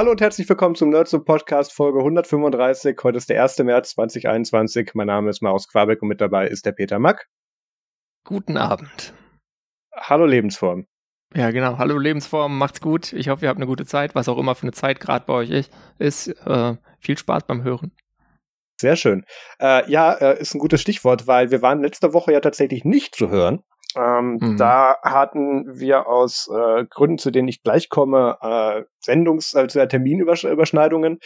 Hallo und herzlich willkommen zum Nerds Podcast Folge 135. Heute ist der 1. März 2021. Mein Name ist Maus Quabeck und mit dabei ist der Peter Mack. Guten Abend. Hallo Lebensform. Ja, genau. Hallo Lebensform, macht's gut. Ich hoffe, ihr habt eine gute Zeit, was auch immer für eine Zeit gerade bei euch ist. Äh, viel Spaß beim Hören. Sehr schön. Äh, ja, äh, ist ein gutes Stichwort, weil wir waren letzte Woche ja tatsächlich nicht zu hören. Ähm, mhm. Da hatten wir aus äh, Gründen, zu denen ich gleich komme, äh, Sendungs-, also Terminüberschneidungen.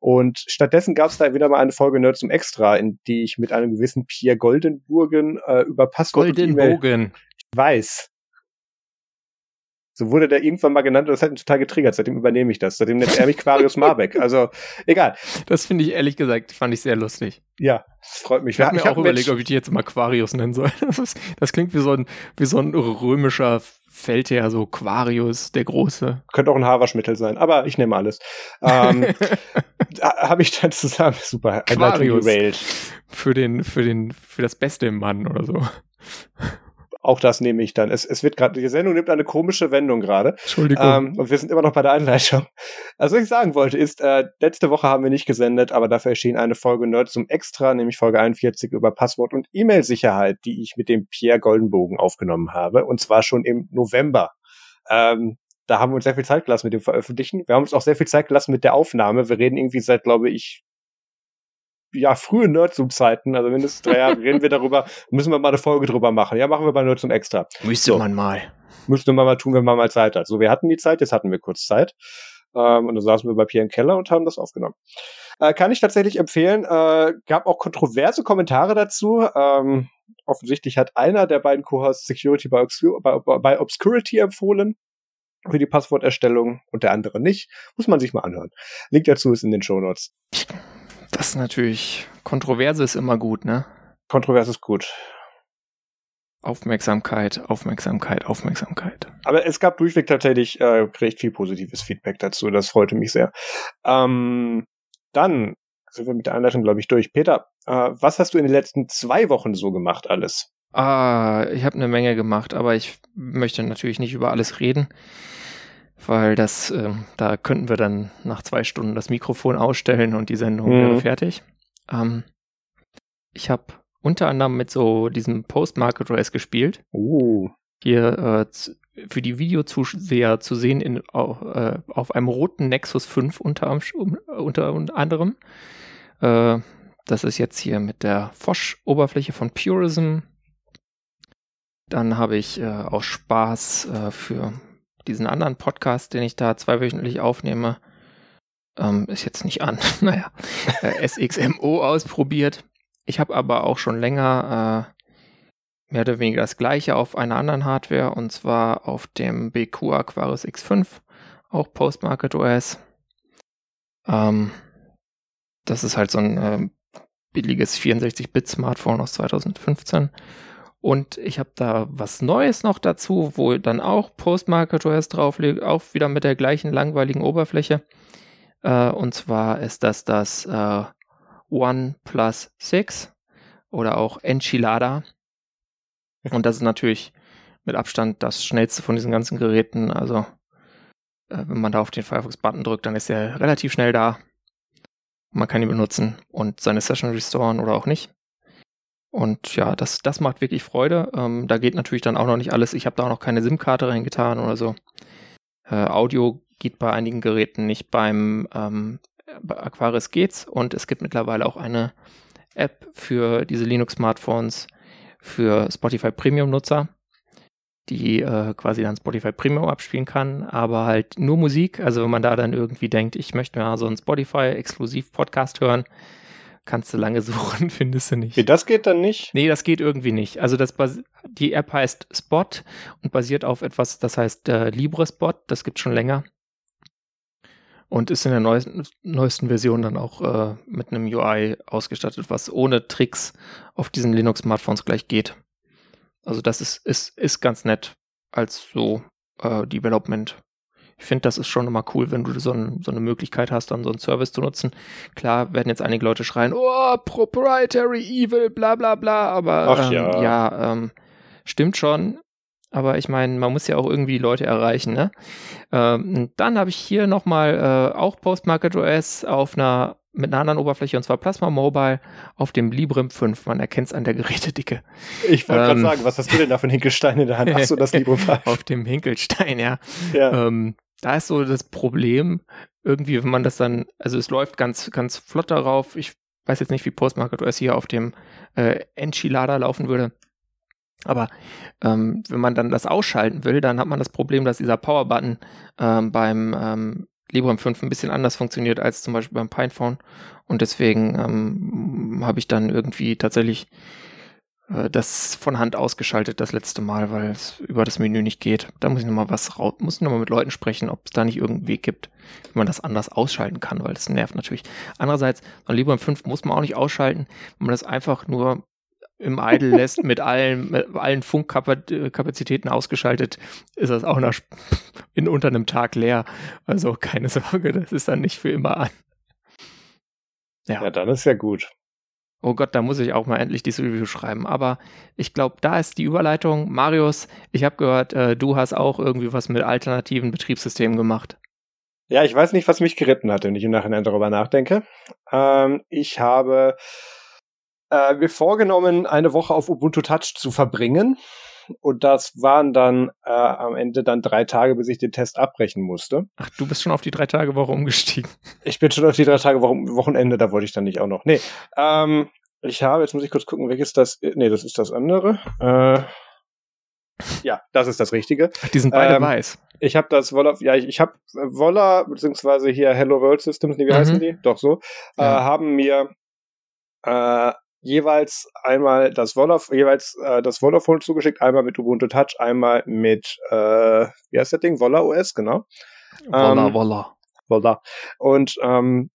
Und stattdessen gab es da wieder mal eine Folge Nerds zum Extra, in die ich mit einem gewissen Pierre Goldenburgen äh, über Passwort Goldenbogen. Ich weiß. So wurde der irgendwann mal genannt und das hat ihn total getriggert. Seitdem übernehme ich das. Seitdem nennt er mich Quarius Marbeck. Also, egal. Das finde ich ehrlich gesagt, fand ich sehr lustig. Ja, das freut mich. Ich habe mir auch überlegt, ob ich die jetzt mal Aquarius nennen soll. Das, ist, das, klingt wie so, ein, wie so ein römischer Feldherr, so Quarius, der Große. Könnte auch ein Haarwaschmittel sein, aber ich nehme alles. Ähm, habe ich dann zusammen, super, Quarius. Für den, für den, für das Beste im Mann oder so. Auch das nehme ich dann. Es, es wird gerade, die Sendung nimmt eine komische Wendung gerade. Entschuldigung. Ähm, und wir sind immer noch bei der Einleitung. Also, was ich sagen wollte, ist, äh, letzte Woche haben wir nicht gesendet, aber dafür erschien eine Folge Nerd zum Extra, nämlich Folge 41 über Passwort und E-Mail-Sicherheit, die ich mit dem Pierre Goldenbogen aufgenommen habe. Und zwar schon im November. Ähm, da haben wir uns sehr viel Zeit gelassen mit dem Veröffentlichen. Wir haben uns auch sehr viel Zeit gelassen mit der Aufnahme. Wir reden irgendwie seit, glaube ich, ja, frühe Nerdzoom-Zeiten, also mindestens drei Jahre, reden wir darüber, müssen wir mal eine Folge drüber machen. Ja, machen wir bei Nerdzoom extra. Müsste so. man mal. Müsste man mal tun, wenn man mal Zeit hat. So, wir hatten die Zeit, jetzt hatten wir kurz Zeit. Ähm, und dann saßen wir bei Pierre im Keller und haben das aufgenommen. Äh, kann ich tatsächlich empfehlen. Äh, gab auch kontroverse Kommentare dazu. Ähm, offensichtlich hat einer der beiden Co-Hosts Security bei, Obscur bei, bei Obscurity empfohlen für die Passworterstellung und der andere nicht. Muss man sich mal anhören. Link dazu ist in den Show Notes. Das ist natürlich, Kontroverse ist immer gut, ne? Kontroverse ist gut. Aufmerksamkeit, Aufmerksamkeit, Aufmerksamkeit. Aber es gab durchweg tatsächlich äh, recht viel positives Feedback dazu. Das freute mich sehr. Ähm, dann sind wir mit der Einleitung, glaube ich, durch. Peter, äh, was hast du in den letzten zwei Wochen so gemacht alles? Ah, ich habe eine Menge gemacht, aber ich möchte natürlich nicht über alles reden weil das, äh, da könnten wir dann nach zwei Stunden das Mikrofon ausstellen und die Sendung mhm. wäre fertig. Ähm, ich habe unter anderem mit so diesem Post-Market Race gespielt. Uh. Hier äh, für die Videozuseher zu sehen in, auf, äh, auf einem roten Nexus 5 unter, unter, unter anderem. Äh, das ist jetzt hier mit der Fosch-Oberfläche von Purism. Dann habe ich äh, aus Spaß äh, für diesen anderen Podcast, den ich da zweiwöchentlich aufnehme, ähm, ist jetzt nicht an, naja, äh, SXMO ausprobiert. Ich habe aber auch schon länger äh, mehr oder weniger das gleiche auf einer anderen Hardware und zwar auf dem BQ Aquarius X5, auch Postmarket OS. Ähm, das ist halt so ein äh, billiges 64-Bit-Smartphone aus 2015 und ich habe da was Neues noch dazu, wo dann auch Postmarket OS drauf liegt, auch wieder mit der gleichen langweiligen Oberfläche. Äh, und zwar ist das das äh, OnePlus 6 oder auch Enchilada. Und das ist natürlich mit Abstand das schnellste von diesen ganzen Geräten. Also äh, wenn man da auf den Firefox-Button drückt, dann ist er relativ schnell da. Man kann ihn benutzen und seine Session restoren oder auch nicht. Und ja, das, das macht wirklich Freude. Ähm, da geht natürlich dann auch noch nicht alles. Ich habe da auch noch keine SIM-Karte reingetan oder so. Äh, Audio geht bei einigen Geräten nicht. Beim ähm, bei Aquaris geht's und es gibt mittlerweile auch eine App für diese Linux-Smartphones für Spotify Premium-Nutzer, die äh, quasi dann Spotify Premium abspielen kann, aber halt nur Musik. Also wenn man da dann irgendwie denkt, ich möchte mal so einen Spotify-Exklusiv-Podcast hören, kannst du lange suchen, findest du nicht. Wie, das geht dann nicht? Nee, das geht irgendwie nicht. Also das die App heißt Spot und basiert auf etwas, das heißt äh, LibreSpot, das gibt schon länger. Und ist in der neuesten, neuesten Version dann auch äh, mit einem UI ausgestattet, was ohne Tricks auf diesen Linux-Smartphones gleich geht. Also das ist, ist, ist ganz nett als so äh, Development ich finde, das ist schon immer cool, wenn du so, ein, so, eine Möglichkeit hast, dann so einen Service zu nutzen. Klar werden jetzt einige Leute schreien, oh, proprietary evil, bla bla bla, aber Ach, ähm, ja, ja ähm, stimmt schon. aber ich meine, man muss ja auch irgendwie Leute erreichen. Ne? Ähm, dann habe ich hier nochmal äh, auch Postmarket OS auf einer mit einer anderen Oberfläche und zwar Plasma Mobile auf dem Librem 5. Man erkennt es an der Gerätedicke. Ich wollte ähm, gerade sagen, was hast du denn da für ein Hinkelstein in der Hand? Achso, das Librem 5. auf dem Hinkelstein, ja. ja. Ähm, da ist so das Problem, irgendwie, wenn man das dann, also es läuft ganz, ganz flott darauf. Ich weiß jetzt nicht, wie Postmarket OS hier auf dem äh, Enchilada laufen würde. Aber ähm, wenn man dann das ausschalten will, dann hat man das Problem, dass dieser Power-Button ähm, beim ähm, Librem 5 ein bisschen anders funktioniert als zum Beispiel beim Pinephone. Und deswegen ähm, habe ich dann irgendwie tatsächlich äh, das von Hand ausgeschaltet das letzte Mal, weil es über das Menü nicht geht. Da muss ich nochmal was raus, muss ich nochmal mit Leuten sprechen, ob es da nicht irgendeinen Weg gibt, wie man das anders ausschalten kann, weil das nervt natürlich. Andererseits, so ein Librem 5 muss man auch nicht ausschalten, wenn man das einfach nur im Idle lässt, mit allen, mit allen Funkkapazitäten ausgeschaltet, ist das auch nach, in unter einem Tag leer. Also keine Sorge, das ist dann nicht für immer an. Ja, ja dann ist ja gut. Oh Gott, da muss ich auch mal endlich dieses Review schreiben. Aber ich glaube, da ist die Überleitung. Marius, ich habe gehört, äh, du hast auch irgendwie was mit alternativen Betriebssystemen gemacht. Ja, ich weiß nicht, was mich geritten hat, wenn ich im Nachhinein darüber nachdenke. Ähm, ich habe äh, mir vorgenommen, eine Woche auf Ubuntu Touch zu verbringen. Und das waren dann äh, am Ende dann drei Tage, bis ich den Test abbrechen musste. Ach, du bist schon auf die drei Tage Woche umgestiegen. Ich bin schon auf die drei Tage Woche, Wochenende, da wollte ich dann nicht auch noch. Nee. Ähm, ich habe, jetzt muss ich kurz gucken, welches das. Nee, das ist das andere. Äh, ja, das ist das Richtige. Ach, die sind beide ähm, weiß. Ich habe das Wolla, ja, ich, ich habe Wolla, beziehungsweise hier Hello World Systems, nee, wie mhm. heißen die? Doch so, ja. äh, haben mir äh, jeweils einmal das Vodafone, jeweils äh, das Vodafone zugeschickt, einmal mit Ubuntu Touch, einmal mit äh, wie heißt das Ding? Volla OS, genau. Volla, ähm, Volla. Volla. Und ähm,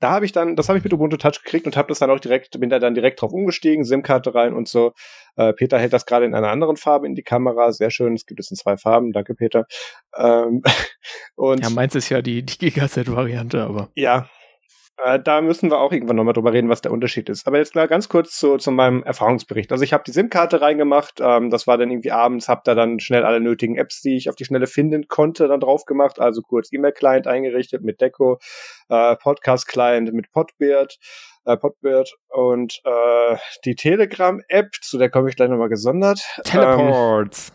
da habe ich dann, das habe ich mit Ubuntu Touch gekriegt und habe das dann auch direkt, bin da dann direkt drauf umgestiegen, SIM-Karte rein und so. Äh, Peter hält das gerade in einer anderen Farbe in die Kamera, sehr schön. Es gibt es in zwei Farben, danke Peter. Ähm, und ja, meins ist ja die, die Gigaset-Variante, aber. Ja, äh, da müssen wir auch irgendwann nochmal drüber reden, was der Unterschied ist. Aber jetzt klar, ganz kurz zu, zu meinem Erfahrungsbericht. Also ich habe die SIM-Karte reingemacht, ähm, das war dann irgendwie abends, habe da dann schnell alle nötigen Apps, die ich auf die Schnelle finden konnte, dann drauf gemacht. Also kurz E-Mail-Client eingerichtet mit Deco, äh, Podcast-Client mit Podbeard, äh, Podbeard und äh, die Telegram-App, zu der komme ich gleich nochmal gesondert. Teleports.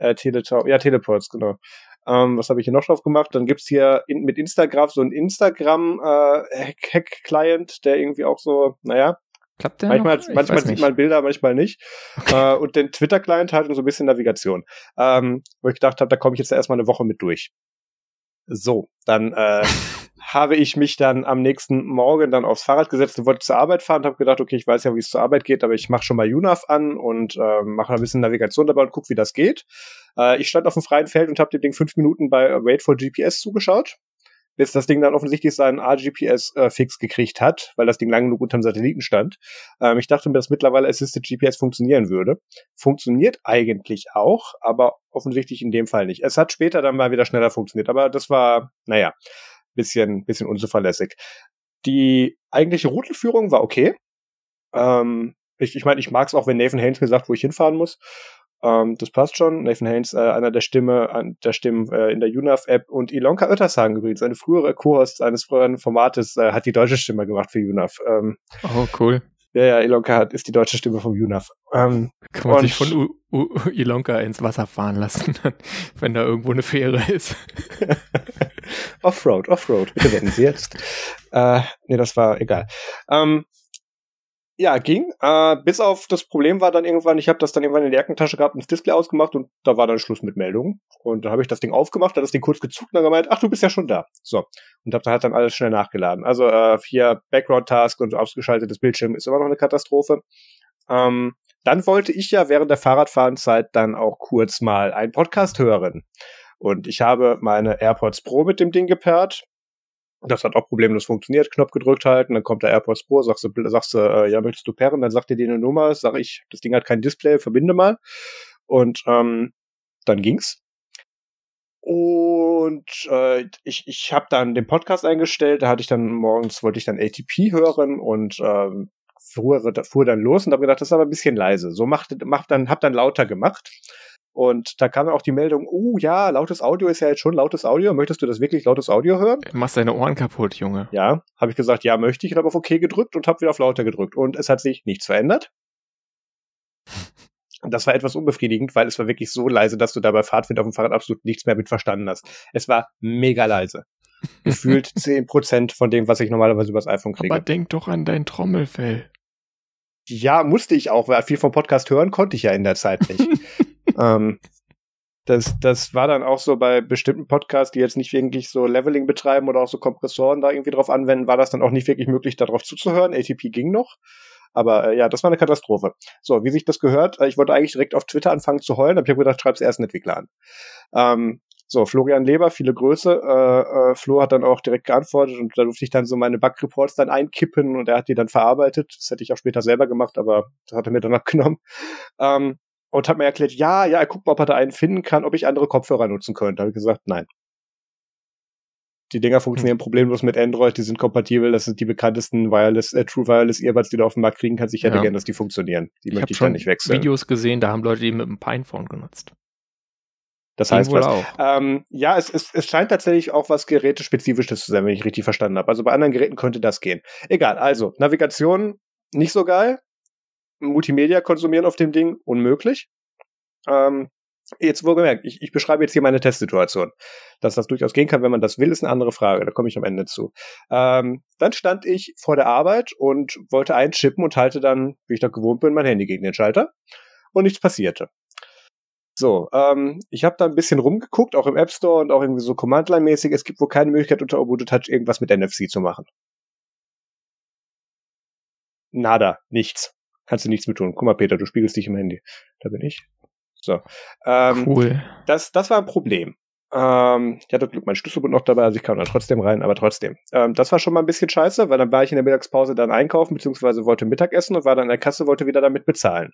Ähm, äh, Teletalk, ja, Teleports, genau. Ähm, was habe ich hier noch drauf gemacht? Dann gibt's hier in, mit Instagram so ein Instagram-Hack-Client, äh, der irgendwie auch so, naja, Klappt der manchmal, manchmal sieht man Bilder, manchmal nicht. Okay. Äh, und den Twitter-Client halt und so ein bisschen Navigation. Ähm, wo ich gedacht habe, da komme ich jetzt erstmal eine Woche mit durch. So, dann äh, habe ich mich dann am nächsten Morgen dann aufs Fahrrad gesetzt und wollte zur Arbeit fahren und habe gedacht, okay, ich weiß ja, wie es zur Arbeit geht, aber ich mache schon mal UNAV an und äh, mache ein bisschen Navigation dabei und guck, wie das geht. Äh, ich stand auf dem freien Feld und habe dem Ding fünf Minuten bei Wait for GPS zugeschaut bis das Ding dann offensichtlich seinen RGPS-Fix äh, gekriegt hat, weil das Ding lang genug unterm Satelliten stand. Ähm, ich dachte mir, dass mittlerweile Assisted GPS funktionieren würde. Funktioniert eigentlich auch, aber offensichtlich in dem Fall nicht. Es hat später dann mal wieder schneller funktioniert, aber das war, naja, bisschen, bisschen unzuverlässig. Die eigentliche Routenführung war okay. Ähm, ich ich meine, ich mag es auch, wenn Nathan Haynes mir sagt, wo ich hinfahren muss. Ähm, das passt schon. Nathan Haynes, äh, einer der Stimme, an der Stimmen äh, in der UNAV-App und Ilonka Oettersagen übrigens, eine frühere Co-Host eines früheren Formates, äh, hat die deutsche Stimme gemacht für UNAV. Ähm, oh, cool. Ja, ja, Ilonka hat, ist die deutsche Stimme vom UNAV. Ähm, Kann man sich von U U Ilonka ins Wasser fahren lassen, wenn da irgendwo eine Fähre ist. Offroad, Offroad, bitte werden Sie jetzt. äh, nee, das war egal. Ähm, ja, ging. Äh, bis auf das Problem war dann irgendwann, ich habe das dann irgendwann in der Jackentasche gehabt und das Display ausgemacht und da war dann Schluss mit Meldungen. Und dann habe ich das Ding aufgemacht, hat das Ding kurz gezuckt und dann gemeint, ach, du bist ja schon da. So. Und da halt dann alles schnell nachgeladen. Also äh, hier Background-Task und ausgeschaltetes Bildschirm ist immer noch eine Katastrophe. Ähm, dann wollte ich ja während der Fahrradfahrenzeit dann auch kurz mal einen Podcast hören. Und ich habe meine AirPods Pro mit dem Ding gepaart das hat auch problemlos funktioniert. Knopf gedrückt halten, dann kommt der AirPods Pro, sagst du, sagst du, äh, ja, möchtest du pairen? Dann sagt dir die eine Nummer, sag ich, das Ding hat kein Display, verbinde mal. Und ähm, dann ging's. Und äh, ich, ich habe dann den Podcast eingestellt, da hatte ich dann morgens, wollte ich dann ATP hören und ähm, fuhr, fuhr dann los und habe gedacht, das ist aber ein bisschen leise. So macht, macht dann, hab dann lauter gemacht. Und da kam auch die Meldung, oh ja, lautes Audio ist ja jetzt schon lautes Audio. Möchtest du das wirklich lautes Audio hören? Du machst deine Ohren kaputt, Junge. Ja, habe ich gesagt, ja, möchte ich, und habe auf OK gedrückt und habe wieder auf lauter gedrückt. Und es hat sich nichts verändert. Das war etwas unbefriedigend, weil es war wirklich so leise, dass du da bei Fahrtwind auf dem Fahrrad absolut nichts mehr mit verstanden hast. Es war mega leise. Gefühlt zehn Prozent von dem, was ich normalerweise übers iPhone kriege. Aber denk doch an dein Trommelfell. Ja, musste ich auch, weil viel vom Podcast hören konnte ich ja in der Zeit nicht. ähm, das, das war dann auch so bei bestimmten Podcasts, die jetzt nicht wirklich so Leveling betreiben oder auch so Kompressoren da irgendwie drauf anwenden, war das dann auch nicht wirklich möglich, darauf zuzuhören. ATP ging noch. Aber äh, ja, das war eine Katastrophe. So, wie sich das gehört, äh, ich wollte eigentlich direkt auf Twitter anfangen zu heulen, aber ich habe gedacht, schreib's erst einen Entwickler an. Ähm, so, Florian Leber, viele Größe. Äh, äh, Flo hat dann auch direkt geantwortet und da durfte ich dann so meine Bug-Reports dann einkippen und er hat die dann verarbeitet. Das hätte ich auch später selber gemacht, aber das hat er mir dann abgenommen. Ähm, und hat mir erklärt, ja, ja, er guckt mal, ob er da einen finden kann, ob ich andere Kopfhörer nutzen könnte. Da habe ich gesagt, nein. Die Dinger funktionieren hm. problemlos mit Android, die sind kompatibel, das sind die bekanntesten Wireless, äh, True Wireless Earbuds, die du auf dem Markt kriegen kannst. Ich hätte ja. gern, dass die funktionieren. Die ich möchte ich dann nicht wechseln. Videos gesehen, da haben Leute die mit einem Pinephone genutzt. Das heißt was. Auch. Ähm, ja, es, es, es scheint tatsächlich auch was Gerätespezifisches zu sein, wenn ich richtig verstanden habe. Also bei anderen Geräten könnte das gehen. Egal, also Navigation nicht so geil. Multimedia konsumieren auf dem Ding unmöglich. Ähm, Jetzt wohlgemerkt, ich, ich beschreibe jetzt hier meine Testsituation. Dass das durchaus gehen kann, wenn man das will, ist eine andere Frage. Da komme ich am Ende zu. Ähm, dann stand ich vor der Arbeit und wollte einschippen und halte dann, wie ich da gewohnt bin, mein Handy gegen den Schalter. Und nichts passierte. So, ähm, ich habe da ein bisschen rumgeguckt, auch im App Store und auch irgendwie so Command-Line-mäßig. Es gibt wohl keine Möglichkeit unter Ubuntu Touch irgendwas mit NFC zu machen. Nada, nichts. Kannst du nichts mit tun. Guck mal, Peter, du spiegelst dich im Handy. Da bin ich. So. Ähm, cool. Das, das war ein Problem. Ähm, ich hatte Glück, mein Schlüsselbund noch dabei, also ich kam dann trotzdem rein, aber trotzdem. Ähm, das war schon mal ein bisschen scheiße, weil dann war ich in der Mittagspause dann einkaufen, beziehungsweise wollte Mittagessen und war dann in der Kasse, wollte wieder damit bezahlen.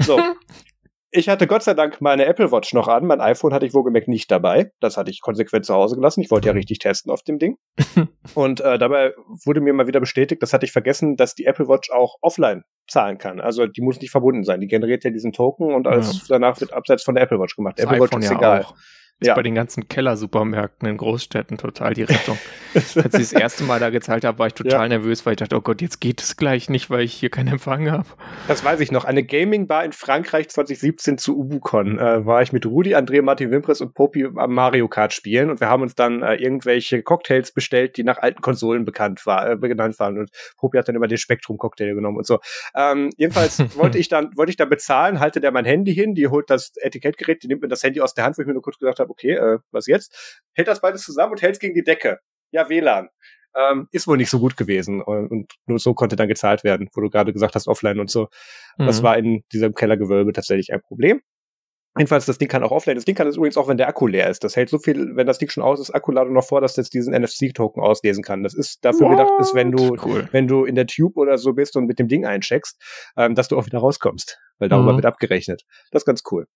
So, Ich hatte Gott sei Dank meine Apple Watch noch an. Mein iPhone hatte ich wohlgemerkt nicht dabei. Das hatte ich konsequent zu Hause gelassen. Ich wollte ja richtig testen auf dem Ding. und äh, dabei wurde mir mal wieder bestätigt, das hatte ich vergessen, dass die Apple Watch auch offline zahlen kann. Also die muss nicht verbunden sein. Die generiert ja diesen Token und alles ja. danach wird abseits von der Apple Watch gemacht. Das Apple Watch ist ja egal. Auch. Ist ja. bei den ganzen Kellersupermärkten in Großstädten total die Rettung. Als ich das erste Mal da gezahlt habe, war ich total ja. nervös, weil ich dachte, oh Gott, jetzt geht es gleich nicht, weil ich hier keinen Empfang habe. Das weiß ich noch. Eine Gaming-Bar in Frankreich 2017 zu Ubucon äh, war ich mit Rudi, André, Martin Wimpres und Popi am Mario Kart spielen und wir haben uns dann äh, irgendwelche Cocktails bestellt, die nach alten Konsolen bekannt war, äh, genannt waren und Popi hat dann immer den Spektrum-Cocktail genommen und so. Ähm, jedenfalls wollte ich dann wollte ich dann bezahlen, halte der mein Handy hin, die holt das Etikettgerät, die nimmt mir das Handy aus der Hand, wo ich mir nur kurz gesagt habe, habe, okay, äh, was jetzt? Hält das beides zusammen und hält es gegen die Decke. Ja, WLAN. Ähm, ist wohl nicht so gut gewesen und, und, nur so konnte dann gezahlt werden, wo du gerade gesagt hast, offline und so. Mhm. Das war in diesem Kellergewölbe tatsächlich ein Problem. Jedenfalls, das Ding kann auch offline. Das Ding kann es übrigens auch, wenn der Akku leer ist. Das hält so viel, wenn das Ding schon aus ist, Akkuladung noch vor, dass das diesen NFC-Token auslesen kann. Das ist dafür What? gedacht, ist, wenn du, cool. wenn du in der Tube oder so bist und mit dem Ding eincheckst, ähm, dass du auch wieder rauskommst. Weil darüber mhm. wird abgerechnet. Das ist ganz cool.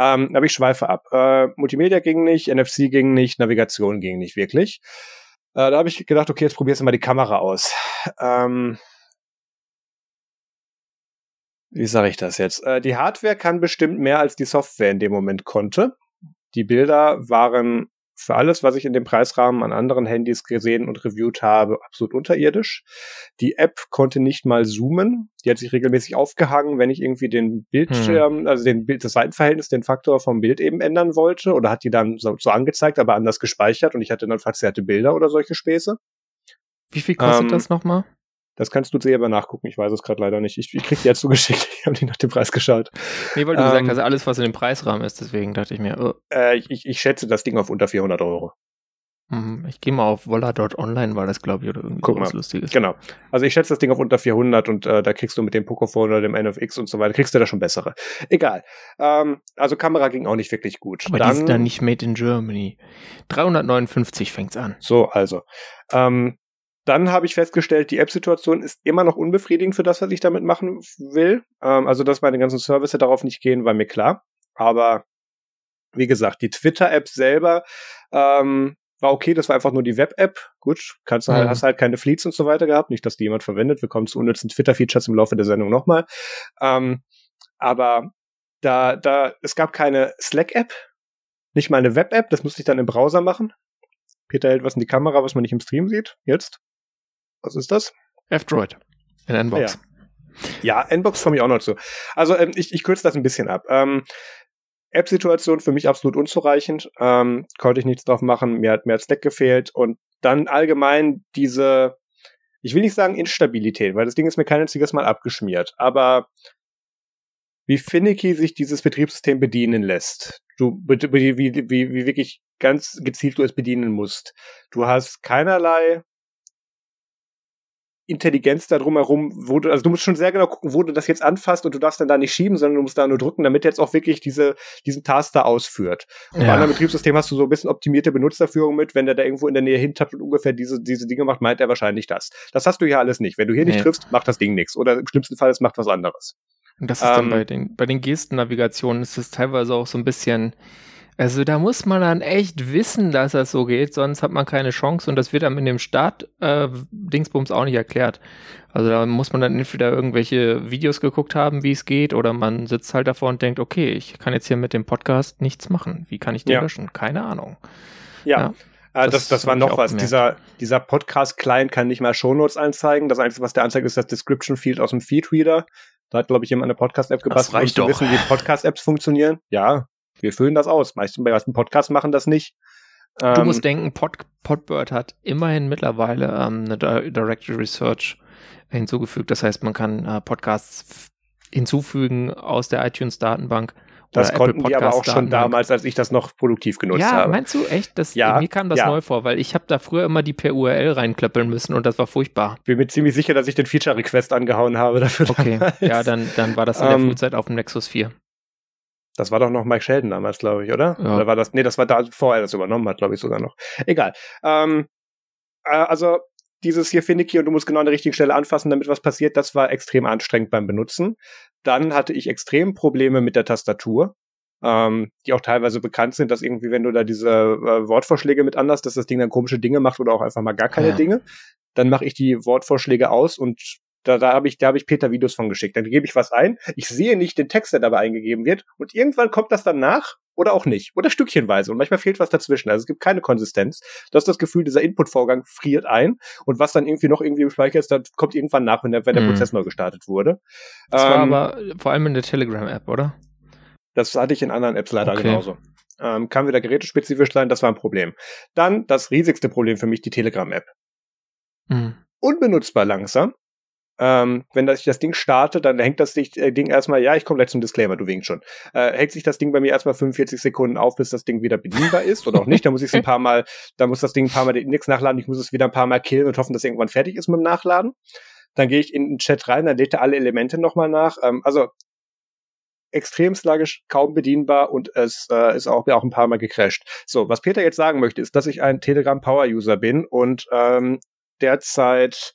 Ähm, aber ich schweife ab. Äh, Multimedia ging nicht, NFC ging nicht, Navigation ging nicht wirklich. Äh, da habe ich gedacht, okay, jetzt probierst du mal die Kamera aus. Ähm, wie sage ich das jetzt? Äh, die Hardware kann bestimmt mehr als die Software in dem Moment konnte. Die Bilder waren für alles, was ich in dem Preisrahmen an anderen Handys gesehen und reviewt habe, absolut unterirdisch. Die App konnte nicht mal zoomen. Die hat sich regelmäßig aufgehangen, wenn ich irgendwie den Bildschirm, hm. also den Bild, das Seitenverhältnis, den Faktor vom Bild eben ändern wollte oder hat die dann so, so angezeigt, aber anders gespeichert und ich hatte dann verzerrte Bilder oder solche Späße. Wie viel kostet ähm, das nochmal? Das kannst du selber nachgucken. Ich weiß es gerade leider nicht. Ich, ich krieg die ja zugeschickt. Ich habe die nach dem Preis geschaut. Nee, weil du ähm, gesagt hast, alles, was in dem Preisrahmen ist. Deswegen dachte ich mir, oh. äh, ich, ich schätze das Ding auf unter 400 Euro. Mhm, ich gehe mal auf Volla.online, war das, glaube ich, oder irgendwas Guck Lustiges. Genau. Also ich schätze das Ding auf unter 400 und äh, da kriegst du mit dem Pocophone oder dem NFX und so weiter, kriegst du da schon bessere. Egal. Ähm, also Kamera ging auch nicht wirklich gut. Aber dann, die ist dann nicht made in Germany. 359 fängt's an. So, also. Ähm, dann habe ich festgestellt, die App-Situation ist immer noch unbefriedigend für das, was ich damit machen will. Ähm, also, dass meine ganzen Services darauf nicht gehen, war mir klar. Aber wie gesagt, die Twitter-App selber ähm, war okay, das war einfach nur die Web-App. Gut, kannst du halt, mhm. hast halt keine Fleets und so weiter gehabt, nicht, dass die jemand verwendet. Wir kommen zu unnützen Twitter-Features im Laufe der Sendung nochmal. Ähm, aber da, da, es gab keine Slack-App, nicht mal eine Web-App, das musste ich dann im Browser machen. Peter hält was in die Kamera, was man nicht im Stream sieht. Jetzt. Was ist das? F-Droid. In Nbox. Ja, ja Nbox komme ich auch noch zu. Also ähm, ich, ich kürze das ein bisschen ab. Ähm, App-Situation für mich absolut unzureichend. Ähm, konnte ich nichts drauf machen. Mir hat, mir hat Stack gefehlt. Und dann allgemein diese, ich will nicht sagen Instabilität, weil das Ding ist mir kein einziges Mal abgeschmiert. Aber wie finicky sich dieses Betriebssystem bedienen lässt. Du, wie, wie, wie, wie wirklich ganz gezielt du es bedienen musst. Du hast keinerlei Intelligenz da drumherum, wo du, also du musst schon sehr genau gucken, wo du das jetzt anfasst und du darfst dann da nicht schieben, sondern du musst da nur drücken, damit jetzt auch wirklich diese, diesen Task da ausführt. Und ja. bei anderen Betriebssystemen hast du so ein bisschen optimierte Benutzerführung mit, wenn der da irgendwo in der Nähe hintappt und ungefähr diese, diese Dinge macht, meint er wahrscheinlich das. Das hast du hier alles nicht. Wenn du hier nee. nicht triffst, macht das Ding nichts. Oder im schlimmsten Fall, es macht was anderes. Und das ist ähm, dann bei den, bei den Gestennavigationen ist es teilweise auch so ein bisschen, also da muss man dann echt wissen, dass das so geht, sonst hat man keine Chance und das wird dann in dem Start-Dingsbums äh, auch nicht erklärt. Also da muss man dann entweder irgendwelche Videos geguckt haben, wie es geht, oder man sitzt halt davor und denkt, okay, ich kann jetzt hier mit dem Podcast nichts machen. Wie kann ich den ja. löschen? Keine Ahnung. Ja. ja. Ah, das, das, das war noch was. Dieser, dieser Podcast-Client kann nicht mal Shownotes anzeigen. Das Einzige, was der anzeigt, ist das Description Field aus dem Feedreader. Da hat, glaube ich, jemand eine Podcast-App gebastelt, um zu wissen, wie Podcast-Apps funktionieren. Ja, wir füllen das aus. Meistens bei ersten Podcasts machen das nicht. Du ähm, musst denken, Pod, Podbird hat immerhin mittlerweile ähm, eine Directory Search hinzugefügt. Das heißt, man kann äh, Podcasts hinzufügen aus der iTunes-Datenbank. Das konnten die aber auch schon damals, als ich das noch produktiv genutzt ja, habe. Ja, meinst du echt? Das, ja, mir kam das ja. neu vor, weil ich habe da früher immer die per URL reinklöppeln müssen und das war furchtbar. Ich bin mir ziemlich sicher, dass ich den Feature-Request angehauen habe dafür. Okay, damals. ja, dann, dann war das in der ähm, Frühzeit auf dem Nexus 4. Das war doch noch Mike Sheldon damals, glaube ich, oder? Ja. Oder war das? Nee, das war da vorher das übernommen hat, glaube ich sogar noch. Egal. Ähm, äh, also dieses hier finicky und du musst genau an der richtigen Stelle anfassen, damit was passiert, das war extrem anstrengend beim Benutzen. Dann hatte ich extrem Probleme mit der Tastatur, ähm, die auch teilweise bekannt sind, dass irgendwie, wenn du da diese äh, Wortvorschläge mit anders, dass das Ding dann komische Dinge macht oder auch einfach mal gar keine ja. Dinge. Dann mache ich die Wortvorschläge aus und da, da habe ich, da habe ich Peter Videos von geschickt. Dann gebe ich was ein. Ich sehe nicht den Text, der dabei eingegeben wird. Und irgendwann kommt das dann nach oder auch nicht. Oder stückchenweise. Und manchmal fehlt was dazwischen. Also es gibt keine Konsistenz. Du hast das Gefühl, dieser Input-Vorgang friert ein. Und was dann irgendwie noch irgendwie im Speicher ist, das kommt irgendwann nach, wenn der, wenn der mhm. Prozess neu gestartet wurde. Das ähm, war aber vor allem in der Telegram-App, oder? Das hatte ich in anderen Apps leider okay. genauso. Ähm, kann wieder gerätespezifisch sein, das war ein Problem. Dann das riesigste Problem für mich, die Telegram-App. Mhm. Unbenutzbar langsam ähm, wenn das, ich das Ding starte, dann hängt das äh, Ding erstmal, ja, ich komme gleich zum Disclaimer, du winkst schon. Äh, hängt sich das Ding bei mir erstmal 45 Sekunden auf, bis das Ding wieder bedienbar ist oder auch nicht. Da muss ich es ein paar Mal, da muss das Ding ein paar Mal den Index nachladen, ich muss es wieder ein paar Mal killen und hoffen, dass irgendwann fertig ist mit dem Nachladen. Dann gehe ich in den Chat rein, dann lädt er alle Elemente nochmal nach. Ähm, also extrem sluggish, kaum bedienbar und es äh, ist auch, auch ein paar Mal gecrashed. So, was Peter jetzt sagen möchte, ist, dass ich ein Telegram Power User bin und ähm, derzeit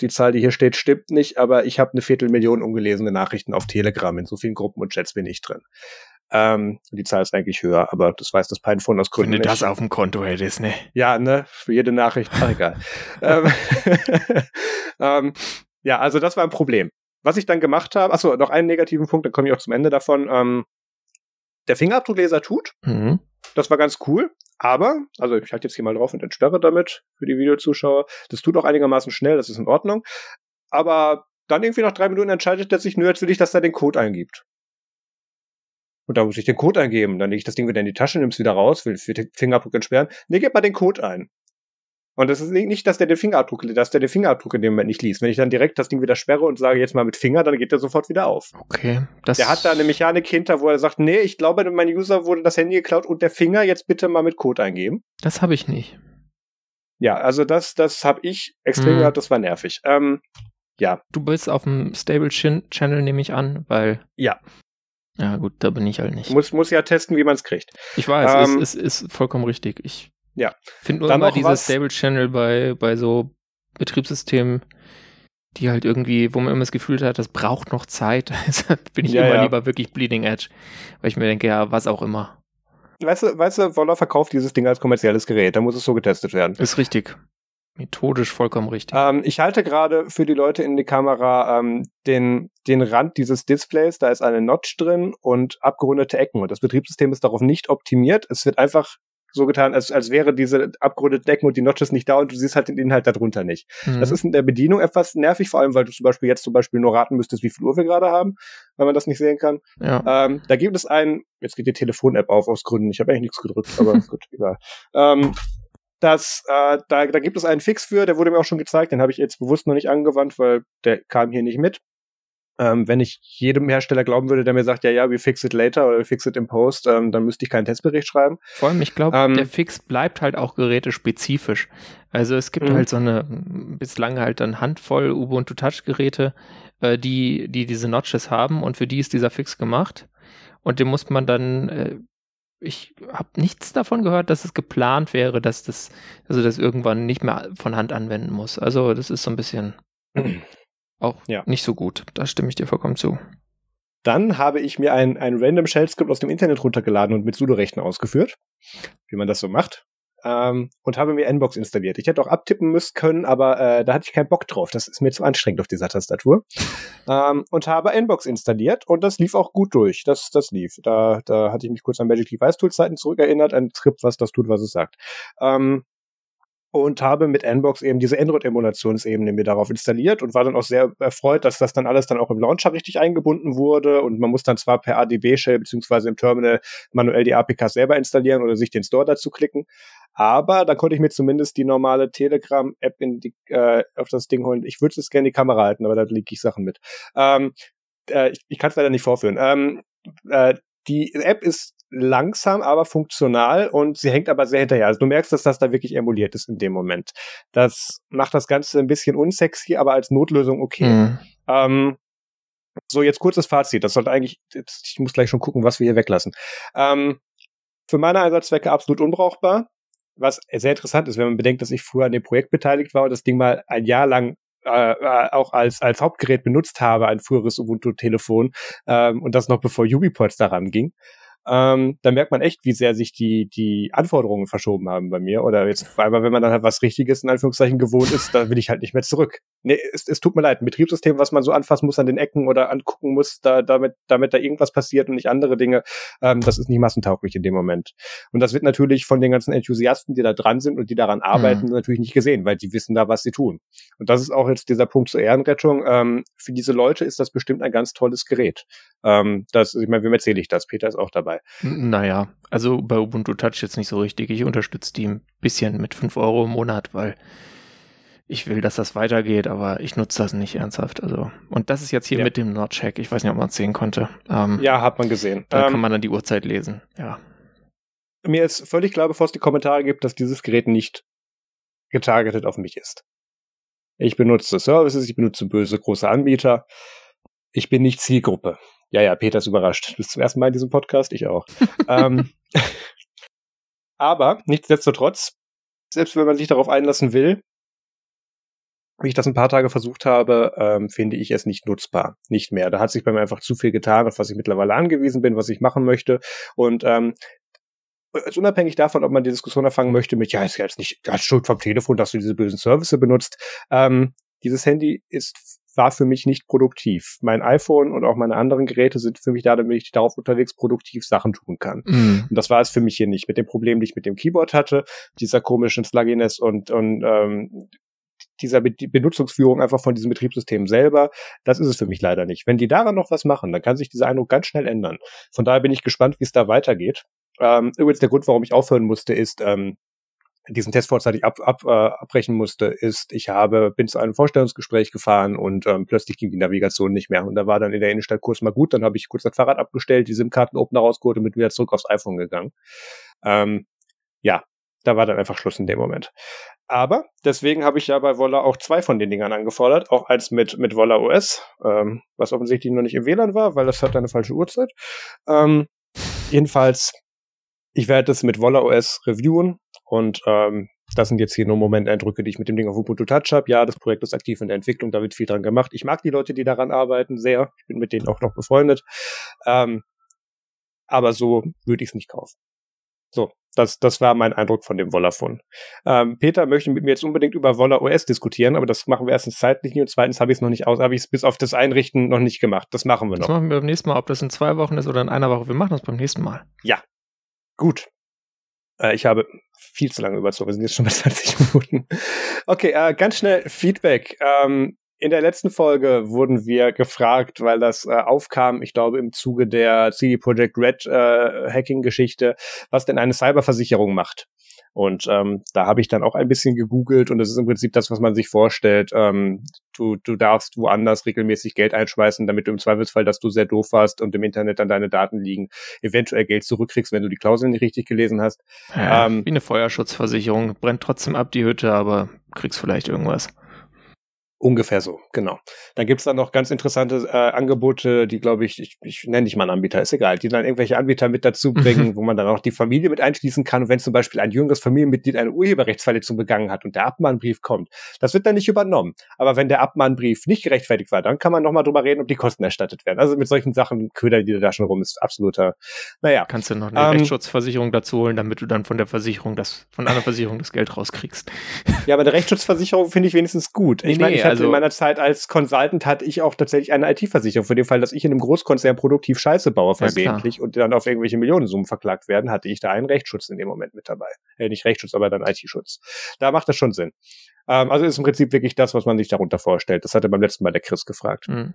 die Zahl, die hier steht, stimmt nicht, aber ich habe eine Viertelmillion ungelesene Nachrichten auf Telegram. In so vielen Gruppen und Chats bin ich drin. Ähm, die Zahl ist eigentlich höher, aber das weiß das Pinephone aus Gründen Wenn du das auf dem Konto hättest, ne? Ja, ne? Für jede Nachricht, ach, egal. ähm, ähm, ja, also das war ein Problem. Was ich dann gemacht habe, achso, noch einen negativen Punkt, dann komme ich auch zum Ende davon. Ähm, der Fingerabdruckleser tut. Mhm. Das war ganz cool. Aber, also ich halte jetzt hier mal drauf und entsperre damit für die Videozuschauer. Das tut auch einigermaßen schnell, das ist in Ordnung. Aber dann irgendwie nach drei Minuten entscheidet er sich, nö, jetzt will ich, dass er den Code eingibt. Und da muss ich den Code eingeben. Dann lege ich das Ding wieder in die Tasche, nimm's wieder raus, will Fingerabdruck entsperren. Nee, gib mal den Code ein. Und das ist nicht, dass der den Fingerabdruck, dass der den Fingerabdruck in dem Moment nicht liest. Wenn ich dann direkt das Ding wieder sperre und sage jetzt mal mit Finger, dann geht der sofort wieder auf. Okay. Das der hat da eine Mechanik hinter, wo er sagt, nee, ich glaube, mein User wurde das Handy geklaut und der Finger jetzt bitte mal mit Code eingeben. Das habe ich nicht. Ja, also das, das habe ich extrem hm. gehört, das war nervig. Ähm, ja. Du bist auf dem Stable Channel, nehme ich an, weil. Ja. Ja, gut, da bin ich halt nicht. Muss, muss ja testen, wie man es kriegt. Ich weiß, ähm, es, es ist vollkommen richtig. Ich ja. Finde nur Dann immer dieses Stable Channel bei, bei so Betriebssystemen, die halt irgendwie, wo man immer das Gefühl hat, das braucht noch Zeit. Deshalb bin ich ja, immer ja. lieber wirklich Bleeding Edge, weil ich mir denke, ja, was auch immer. Weißt du, weißt du, Woller verkauft dieses Ding als kommerzielles Gerät, da muss es so getestet werden. Ist richtig. methodisch vollkommen richtig. Ähm, ich halte gerade für die Leute in die Kamera ähm, den, den Rand dieses Displays, da ist eine Notch drin und abgerundete Ecken. Und das Betriebssystem ist darauf nicht optimiert. Es wird einfach so getan, als, als wäre diese abgerundete Ecken und die Notches nicht da und du siehst halt den Inhalt darunter nicht. Mhm. Das ist in der Bedienung etwas nervig, vor allem, weil du zum Beispiel jetzt zum Beispiel nur raten müsstest, wie viel Uhr wir gerade haben, weil man das nicht sehen kann. Ja. Ähm, da gibt es einen, jetzt geht die Telefon-App auf aus Gründen, ich habe eigentlich nichts gedrückt, aber gut, egal. Ähm, das, äh, da, da gibt es einen Fix für, der wurde mir auch schon gezeigt, den habe ich jetzt bewusst noch nicht angewandt, weil der kam hier nicht mit. Ähm, wenn ich jedem Hersteller glauben würde, der mir sagt, ja, ja, we fix it later oder we fix it in post, ähm, dann müsste ich keinen Testbericht schreiben. Vor allem, ich glaube, ähm, der Fix bleibt halt auch gerätespezifisch. Also es gibt mhm. halt so eine, bislang halt eine Handvoll Ubuntu Touch Geräte, äh, die, die diese Notches haben und für die ist dieser Fix gemacht. Und den muss man dann, äh, ich habe nichts davon gehört, dass es geplant wäre, dass das, also das irgendwann nicht mehr von Hand anwenden muss. Also das ist so ein bisschen auch ja. nicht so gut. Da stimme ich dir vollkommen zu. Dann habe ich mir ein, ein random Shell Script aus dem Internet runtergeladen und mit sudo-Rechten ausgeführt, wie man das so macht. Ähm, und habe mir Nbox installiert. Ich hätte auch abtippen müssen können, aber äh, da hatte ich keinen Bock drauf. Das ist mir zu anstrengend auf dieser Tastatur. ähm, und habe Nbox installiert und das lief auch gut durch. Das, das lief. Da, da hatte ich mich kurz an Magic Device Tools Zeiten zurückerinnert, ein Skript, was das tut, was es sagt. Ähm, und habe mit Nbox eben diese Android-Emulationsebene mir darauf installiert und war dann auch sehr erfreut, dass das dann alles dann auch im Launcher richtig eingebunden wurde und man muss dann zwar per ADB-Shell beziehungsweise im Terminal manuell die APKs selber installieren oder sich den Store dazu klicken, aber da konnte ich mir zumindest die normale Telegram-App in die, äh, auf das Ding holen. Ich würde es gerne in die Kamera halten, aber da liege ich Sachen mit. Ähm, äh, ich ich kann es leider nicht vorführen. Ähm, äh, die App ist langsam, aber funktional und sie hängt aber sehr hinterher. Also du merkst, dass das da wirklich emuliert ist in dem Moment. Das macht das Ganze ein bisschen unsexy, aber als Notlösung okay. Mhm. Ähm, so, jetzt kurzes Fazit. Das sollte eigentlich, ich muss gleich schon gucken, was wir hier weglassen. Ähm, für meine Einsatzzwecke absolut unbrauchbar. Was sehr interessant ist, wenn man bedenkt, dass ich früher an dem Projekt beteiligt war und das Ding mal ein Jahr lang äh, auch als, als Hauptgerät benutzt habe, ein früheres Ubuntu-Telefon, ähm, und das noch bevor UbiPorts daran ging ähm, da merkt man echt, wie sehr sich die, die Anforderungen verschoben haben bei mir. Oder jetzt vor allem, wenn man dann halt was Richtiges in Anführungszeichen gewohnt ist, da will ich halt nicht mehr zurück. Nee, es, es tut mir leid, ein Betriebssystem, was man so anfassen muss an den Ecken oder angucken muss, da, damit, damit da irgendwas passiert und nicht andere Dinge, ähm, das ist nicht massentauglich in dem Moment. Und das wird natürlich von den ganzen Enthusiasten, die da dran sind und die daran arbeiten, mhm. natürlich nicht gesehen, weil die wissen da, was sie tun. Und das ist auch jetzt dieser Punkt zur Ehrenrettung. Ähm, für diese Leute ist das bestimmt ein ganz tolles Gerät. Ähm, das, ich meine, wem erzähle ich das? Peter ist auch dabei. Naja, also bei Ubuntu Touch jetzt nicht so richtig. Ich unterstütze die ein bisschen mit 5 Euro im Monat, weil ich will, dass das weitergeht, aber ich nutze das nicht ernsthaft. Also, und das ist jetzt hier ja. mit dem Nordcheck. Ich weiß nicht, ob man es sehen konnte. Ähm, ja, hat man gesehen. Da ähm, kann man dann die Uhrzeit lesen. Ja. Mir ist völlig klar, bevor es die Kommentare gibt, dass dieses Gerät nicht getargetet auf mich ist. Ich benutze Services, ich benutze böse große Anbieter. Ich bin nicht Zielgruppe. Ja, ja, Peter ist überrascht. Du bist zum ersten Mal in diesem Podcast, ich auch. ähm, aber nichtsdestotrotz, selbst wenn man sich darauf einlassen will, wie ich das ein paar Tage versucht habe, ähm, finde ich es nicht nutzbar. Nicht mehr. Da hat sich bei mir einfach zu viel getan, auf was ich mittlerweile angewiesen bin, was ich machen möchte. Und ähm, also unabhängig davon, ob man die Diskussion erfangen möchte mit, ja, ist ja jetzt nicht ganz schuld vom Telefon, dass du diese bösen Services benutzt. Ähm, dieses Handy ist war für mich nicht produktiv. Mein iPhone und auch meine anderen Geräte sind für mich da, damit ich darauf unterwegs produktiv Sachen tun kann. Mm. Und das war es für mich hier nicht. Mit dem Problem, die ich mit dem Keyboard hatte, dieser komischen Slugginess und, und ähm, dieser Be Benutzungsführung einfach von diesem Betriebssystem selber, das ist es für mich leider nicht. Wenn die daran noch was machen, dann kann sich dieser Eindruck ganz schnell ändern. Von daher bin ich gespannt, wie es da weitergeht. Ähm, übrigens der Grund, warum ich aufhören musste, ist, ähm, diesen Test vorzeitig ab, ab, äh, abbrechen musste, ist, ich habe, bin zu einem Vorstellungsgespräch gefahren und ähm, plötzlich ging die Navigation nicht mehr. Und da war dann in der Innenstadt kurz mal gut, dann habe ich kurz das Fahrrad abgestellt, die SIM-Karten-Opener rausgeholt und bin wieder zurück aufs iPhone gegangen. Ähm, ja, da war dann einfach Schluss in dem Moment. Aber deswegen habe ich ja bei Wolla auch zwei von den Dingern angefordert, auch eins mit, mit Wolla OS, ähm, was offensichtlich noch nicht im WLAN war, weil das hat eine falsche Uhrzeit. Ähm, jedenfalls, ich werde das mit Wolla OS reviewen und ähm, das sind jetzt hier nur Momenteindrücke, die ich mit dem Ding auf Ubuntu Touch habe. Ja, das Projekt ist aktiv in der Entwicklung, da wird viel dran gemacht. Ich mag die Leute, die daran arbeiten, sehr. Ich bin mit denen auch noch befreundet. Ähm, aber so würde ich es nicht kaufen. So, das, das war mein Eindruck von dem Wollafon. Ähm, Peter möchte mit mir jetzt unbedingt über Woller OS diskutieren, aber das machen wir erstens zeitlich nicht und zweitens habe ich es noch nicht aus, habe ich es bis auf das Einrichten noch nicht gemacht. Das machen wir noch. Das machen wir beim nächsten Mal, ob das in zwei Wochen ist oder in einer Woche. Wir machen das beim nächsten Mal. Ja. Gut. Äh, ich habe viel zu lange überzogen. Wir sind jetzt schon bei 20 Minuten. Okay, äh, ganz schnell Feedback. Ähm, in der letzten Folge wurden wir gefragt, weil das äh, aufkam, ich glaube im Zuge der CD Projekt Red äh, Hacking-Geschichte, was denn eine Cyberversicherung macht. Und ähm, da habe ich dann auch ein bisschen gegoogelt und das ist im Prinzip das, was man sich vorstellt. Ähm, du, du darfst woanders regelmäßig Geld einschmeißen, damit du im Zweifelsfall, dass du sehr doof warst und im Internet dann deine Daten liegen, eventuell Geld zurückkriegst, wenn du die Klauseln nicht richtig gelesen hast. Ja, ähm, wie eine Feuerschutzversicherung, brennt trotzdem ab die Hütte, aber kriegst vielleicht irgendwas. Ungefähr so, genau. Dann gibt's dann noch ganz interessante äh, Angebote, die, glaube ich, ich, ich nenne nicht mal einen Anbieter, ist egal, die dann irgendwelche Anbieter mit dazu bringen, wo man dann auch die Familie mit einschließen kann. Und wenn zum Beispiel ein jüngeres Familienmitglied eine Urheberrechtsverletzung begangen hat und der Abmahnbrief kommt, das wird dann nicht übernommen. Aber wenn der Abmahnbrief nicht gerechtfertigt war, dann kann man nochmal drüber reden, ob die Kosten erstattet werden. Also mit solchen Sachen ködern die da schon rum, ist absoluter, naja. Kannst du noch eine ähm, Rechtsschutzversicherung dazu holen, damit du dann von der Versicherung das, von einer Versicherung das Geld rauskriegst. Ja, aber eine Rechtsschutzversicherung finde ich wenigstens gut. Ich nee, meine, ich also, in meiner Zeit als Consultant hatte ich auch tatsächlich eine IT-Versicherung. Für den Fall, dass ich in einem Großkonzern produktiv Scheiße baue, versehentlich ja, und dann auf irgendwelche Millionensummen verklagt werden, hatte ich da einen Rechtsschutz in dem Moment mit dabei. Äh, nicht Rechtsschutz, aber dann IT-Schutz. Da macht das schon Sinn. Ähm, also ist im Prinzip wirklich das, was man sich darunter vorstellt. Das hatte beim letzten Mal der Chris gefragt. Hm.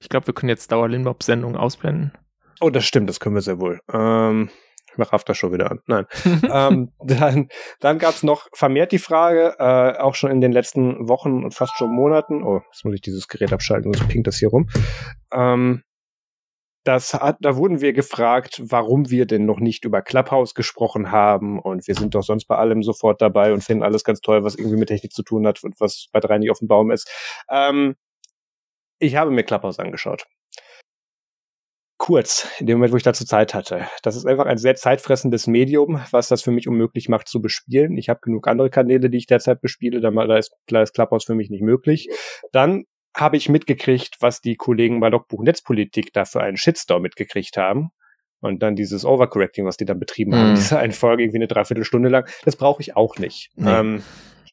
Ich glaube, wir können jetzt Dauer-Linbob-Sendungen ausblenden. Oh, das stimmt, das können wir sehr wohl. Ähm, ich mache After schon wieder an. Nein. ähm, dann dann gab es noch vermehrt die Frage, äh, auch schon in den letzten Wochen und fast schon Monaten. Oh, jetzt muss ich dieses Gerät abschalten, sonst pinkt das hier rum. Ähm, das hat, da wurden wir gefragt, warum wir denn noch nicht über Clubhouse gesprochen haben und wir sind doch sonst bei allem sofort dabei und finden alles ganz toll, was irgendwie mit Technik zu tun hat und was bei drei nicht auf dem Baum ist. Ähm, ich habe mir Clubhouse angeschaut kurz, in dem Moment, wo ich dazu Zeit hatte. Das ist einfach ein sehr zeitfressendes Medium, was das für mich unmöglich macht zu bespielen. Ich habe genug andere Kanäle, die ich derzeit bespiele, da ist, da ist Clubhouse für mich nicht möglich. Dann habe ich mitgekriegt, was die Kollegen bei Logbuch Netzpolitik da für einen Shitstorm mitgekriegt haben. Und dann dieses Overcorrecting, was die da betrieben mhm. haben, diese eine Folge irgendwie eine Dreiviertelstunde lang, das brauche ich auch nicht. Nee. Ähm,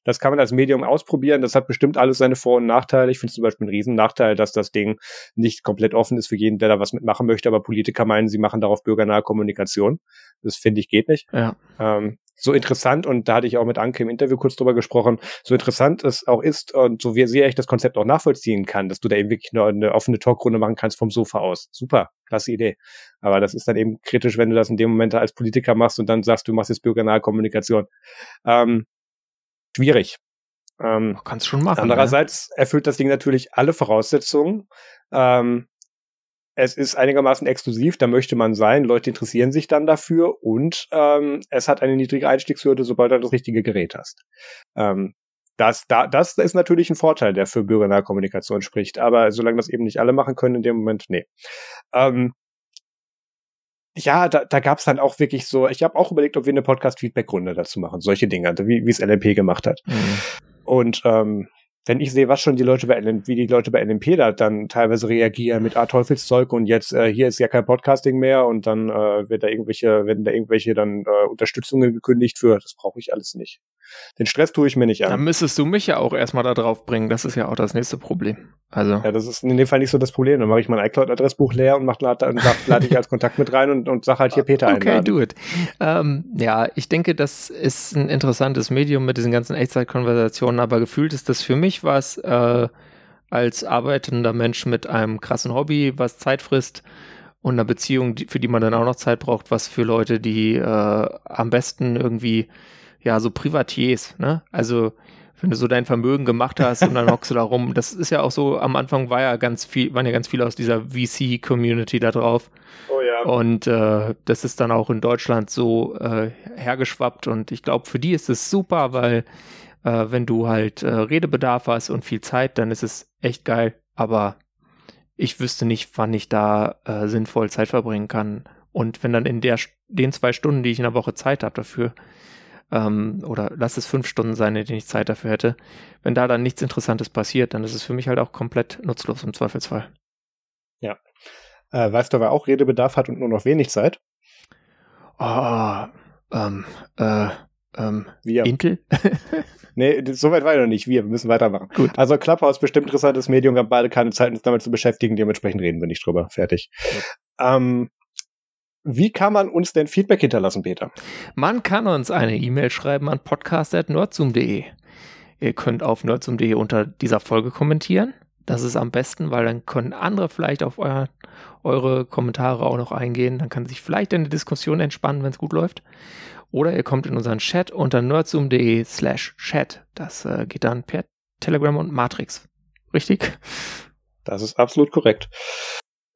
das kann man als Medium ausprobieren. Das hat bestimmt alles seine Vor- und Nachteile. Ich finde zum Beispiel einen Riesennachteil, dass das Ding nicht komplett offen ist für jeden, der da was mitmachen möchte. Aber Politiker meinen, sie machen darauf bürgernahe Kommunikation. Das finde ich geht nicht. Ja. Ähm, so interessant, und da hatte ich auch mit Anke im Interview kurz drüber gesprochen, so interessant es auch ist und so wie sehr ich das Konzept auch nachvollziehen kann, dass du da eben wirklich nur eine offene Talkrunde machen kannst vom Sofa aus. Super, klasse Idee. Aber das ist dann eben kritisch, wenn du das in dem Moment als Politiker machst und dann sagst, du machst jetzt bürgernahe Kommunikation. Ähm, schwierig. Ähm, Kannst schon machen. Andererseits ne? erfüllt das Ding natürlich alle Voraussetzungen. Ähm, es ist einigermaßen exklusiv, da möchte man sein. Leute interessieren sich dann dafür und ähm, es hat eine niedrige Einstiegshürde, sobald du das richtige Gerät hast. Ähm, das, da, das ist natürlich ein Vorteil, der für bürgernahe Kommunikation spricht. Aber solange das eben nicht alle machen können, in dem Moment, nee. Ähm, ja, da, da gab es dann auch wirklich so, ich habe auch überlegt, ob wir eine Podcast-Feedback-Runde dazu machen, solche Dinge, wie wie es LMP gemacht hat. Mhm. Und ähm, wenn ich sehe, was schon die Leute bei LN, wie die Leute bei LMP da dann teilweise reagieren mit ah, Teufelszeug und jetzt äh, hier ist ja kein Podcasting mehr und dann äh, wird da irgendwelche, werden da irgendwelche dann äh, Unterstützungen gekündigt für, das brauche ich alles nicht. Den Stress tue ich mir nicht an. Dann müsstest du mich ja auch erstmal da drauf bringen. Das ist ja auch das nächste Problem. Also. Ja, das ist in dem Fall nicht so das Problem. Dann mache ich mein iCloud-Adressbuch leer und mach, lade, lade ich als Kontakt mit rein und, und sage halt hier Peter Okay, einladen. do it. Ähm, ja, ich denke, das ist ein interessantes Medium mit diesen ganzen Echtzeitkonversationen, aber gefühlt ist das für mich was, äh, als arbeitender Mensch mit einem krassen Hobby, was Zeit frisst, und einer Beziehung, für die man dann auch noch Zeit braucht, was für Leute, die äh, am besten irgendwie ja, so Privatiers, ne? Also, wenn du so dein Vermögen gemacht hast und dann hockst du da rum. Das ist ja auch so, am Anfang war ja ganz viel, waren ja ganz viele aus dieser VC-Community da drauf. Oh ja. Und äh, das ist dann auch in Deutschland so äh, hergeschwappt und ich glaube, für die ist es super, weil äh, wenn du halt äh, Redebedarf hast und viel Zeit, dann ist es echt geil. Aber ich wüsste nicht, wann ich da äh, sinnvoll Zeit verbringen kann. Und wenn dann in der, den zwei Stunden, die ich in der Woche Zeit habe dafür, ähm, oder lass es fünf Stunden sein, in denen ich Zeit dafür hätte. Wenn da dann nichts Interessantes passiert, dann ist es für mich halt auch komplett nutzlos im Zweifelsfall. Ja. Äh, weißt du, wer auch Redebedarf hat und nur noch wenig Zeit? Oh, ähm, äh, ähm, wir. Intel? nee, soweit war ich noch nicht. Wir, wir müssen weitermachen. Gut. Also Clubhouse, bestimmt interessantes Medium. Wir haben beide keine Zeit, uns damit zu beschäftigen. Dementsprechend reden wir nicht drüber. Fertig. Ähm, wie kann man uns denn Feedback hinterlassen, Peter? Man kann uns eine E-Mail schreiben an podcast.nerdzoom.de. Ihr könnt auf nerdzoom.de unter dieser Folge kommentieren. Das ist am besten, weil dann können andere vielleicht auf euer, eure Kommentare auch noch eingehen. Dann kann sich vielleicht eine Diskussion entspannen, wenn es gut läuft. Oder ihr kommt in unseren Chat unter nerdzoom.de slash chat. Das äh, geht dann per Telegram und Matrix. Richtig? Das ist absolut korrekt.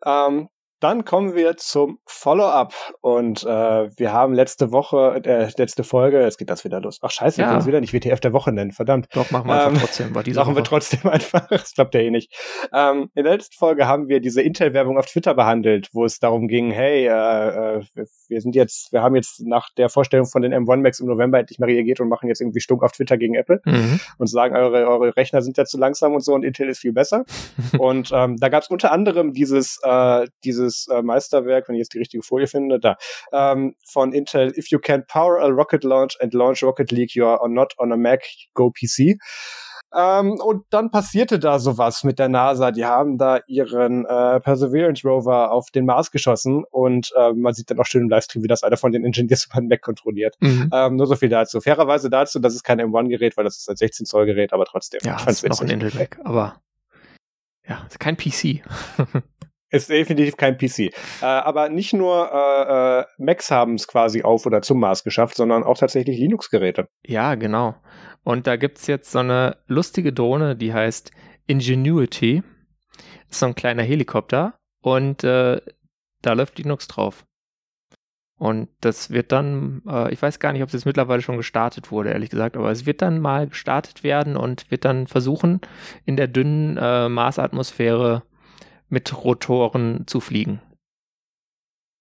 Ähm, dann kommen wir zum Follow-up und äh, wir haben letzte Woche, äh, letzte Folge, jetzt geht das wieder los. Ach scheiße, ja. wir können es wieder nicht WTF der Woche nennen, verdammt. Doch, machen wir einfach ähm, trotzdem. Bei dieser machen Woche. wir trotzdem einfach, das klappt ja eh nicht. Ähm, in der letzten Folge haben wir diese Intel-Werbung auf Twitter behandelt, wo es darum ging, hey, äh, äh, wir sind jetzt, wir haben jetzt nach der Vorstellung von den M1 Max im November endlich mal reagiert und machen jetzt irgendwie Stunk auf Twitter gegen Apple mhm. und sagen, eure, eure Rechner sind ja zu langsam und so und Intel ist viel besser. und ähm, da gab es unter anderem dieses, äh, dieses äh, Meister Meisterwerk, wenn ich jetzt die richtige Folie finde, da, ähm, von Intel, if you can power a rocket launch and launch Rocket League, you are not on a Mac, go PC. Ähm, und dann passierte da sowas mit der NASA. Die haben da ihren äh, Perseverance Rover auf den Mars geschossen und äh, man sieht dann auch schön im Livestream, wie das einer von den Engineers über den Mac kontrolliert. Mhm. Ähm, nur so viel dazu. Fairerweise dazu, das ist kein M1-Gerät, weil das ist ein 16 Zoll Gerät, aber trotzdem. Ja, ich ist noch ein Intel Mac, aber ja, ist kein PC. Ist definitiv kein PC. Äh, aber nicht nur äh, äh, Macs haben es quasi auf oder zum Mars geschafft, sondern auch tatsächlich Linux-Geräte. Ja, genau. Und da gibt es jetzt so eine lustige Drohne, die heißt Ingenuity. Ist so ein kleiner Helikopter und äh, da läuft Linux drauf. Und das wird dann, äh, ich weiß gar nicht, ob es jetzt mittlerweile schon gestartet wurde, ehrlich gesagt, aber es wird dann mal gestartet werden und wird dann versuchen, in der dünnen äh, Marsatmosphäre mit Rotoren zu fliegen.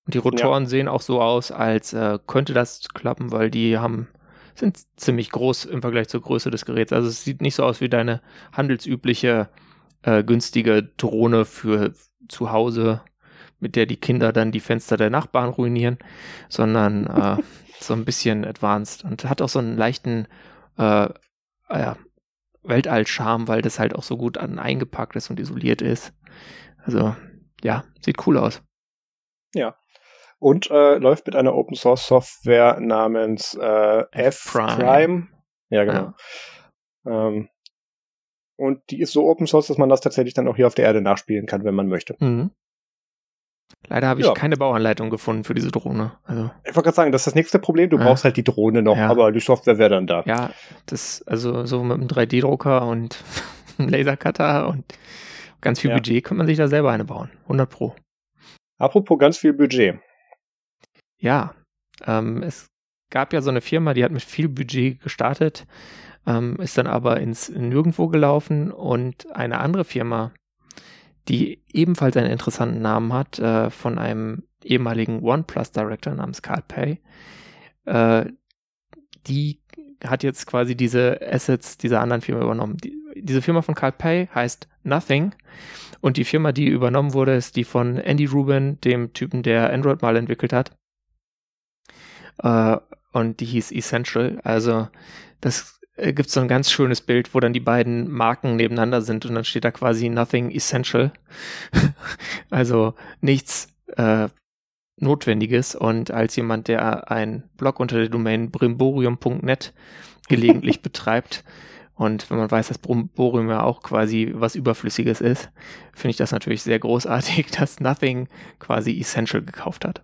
Und die Rotoren ja. sehen auch so aus, als äh, könnte das klappen, weil die haben sind ziemlich groß im Vergleich zur Größe des Geräts. Also es sieht nicht so aus wie deine handelsübliche äh, günstige Drohne für zu Hause, mit der die Kinder dann die Fenster der Nachbarn ruinieren, sondern äh, so ein bisschen advanced und hat auch so einen leichten äh, äh, Weltall-Charme, weil das halt auch so gut an eingepackt ist und isoliert ist. Also ja, sieht cool aus. Ja. Und äh, läuft mit einer Open Source Software namens äh, F-Prime. Ja, genau. Ja. Ähm, und die ist so Open Source, dass man das tatsächlich dann auch hier auf der Erde nachspielen kann, wenn man möchte. Mhm. Leider habe ich ja. keine Bauanleitung gefunden für diese Drohne. Also. Ich wollte gerade sagen, das ist das nächste Problem. Du ja. brauchst halt die Drohne noch, ja. aber die Software wäre dann da. Ja, das, also so mit einem 3D-Drucker und einem Lasercutter und Ganz viel ja. Budget kann man sich da selber eine bauen. 100 Pro. Apropos ganz viel Budget. Ja, ähm, es gab ja so eine Firma, die hat mit viel Budget gestartet, ähm, ist dann aber ins Nirgendwo gelaufen und eine andere Firma, die ebenfalls einen interessanten Namen hat, äh, von einem ehemaligen OnePlus Director namens Carl Pay, äh, die hat jetzt quasi diese Assets dieser anderen Firma übernommen. Die, diese Firma von Carl Pay heißt Nothing und die Firma, die übernommen wurde, ist die von Andy Rubin, dem Typen, der Android mal entwickelt hat. Äh, und die hieß Essential. Also das äh, gibt so ein ganz schönes Bild, wo dann die beiden Marken nebeneinander sind und dann steht da quasi Nothing Essential. also nichts äh, Notwendiges. Und als jemand, der ein Blog unter der Domain brimborium.net gelegentlich betreibt, und wenn man weiß, dass Brimborium ja auch quasi was Überflüssiges ist, finde ich das natürlich sehr großartig, dass Nothing quasi Essential gekauft hat.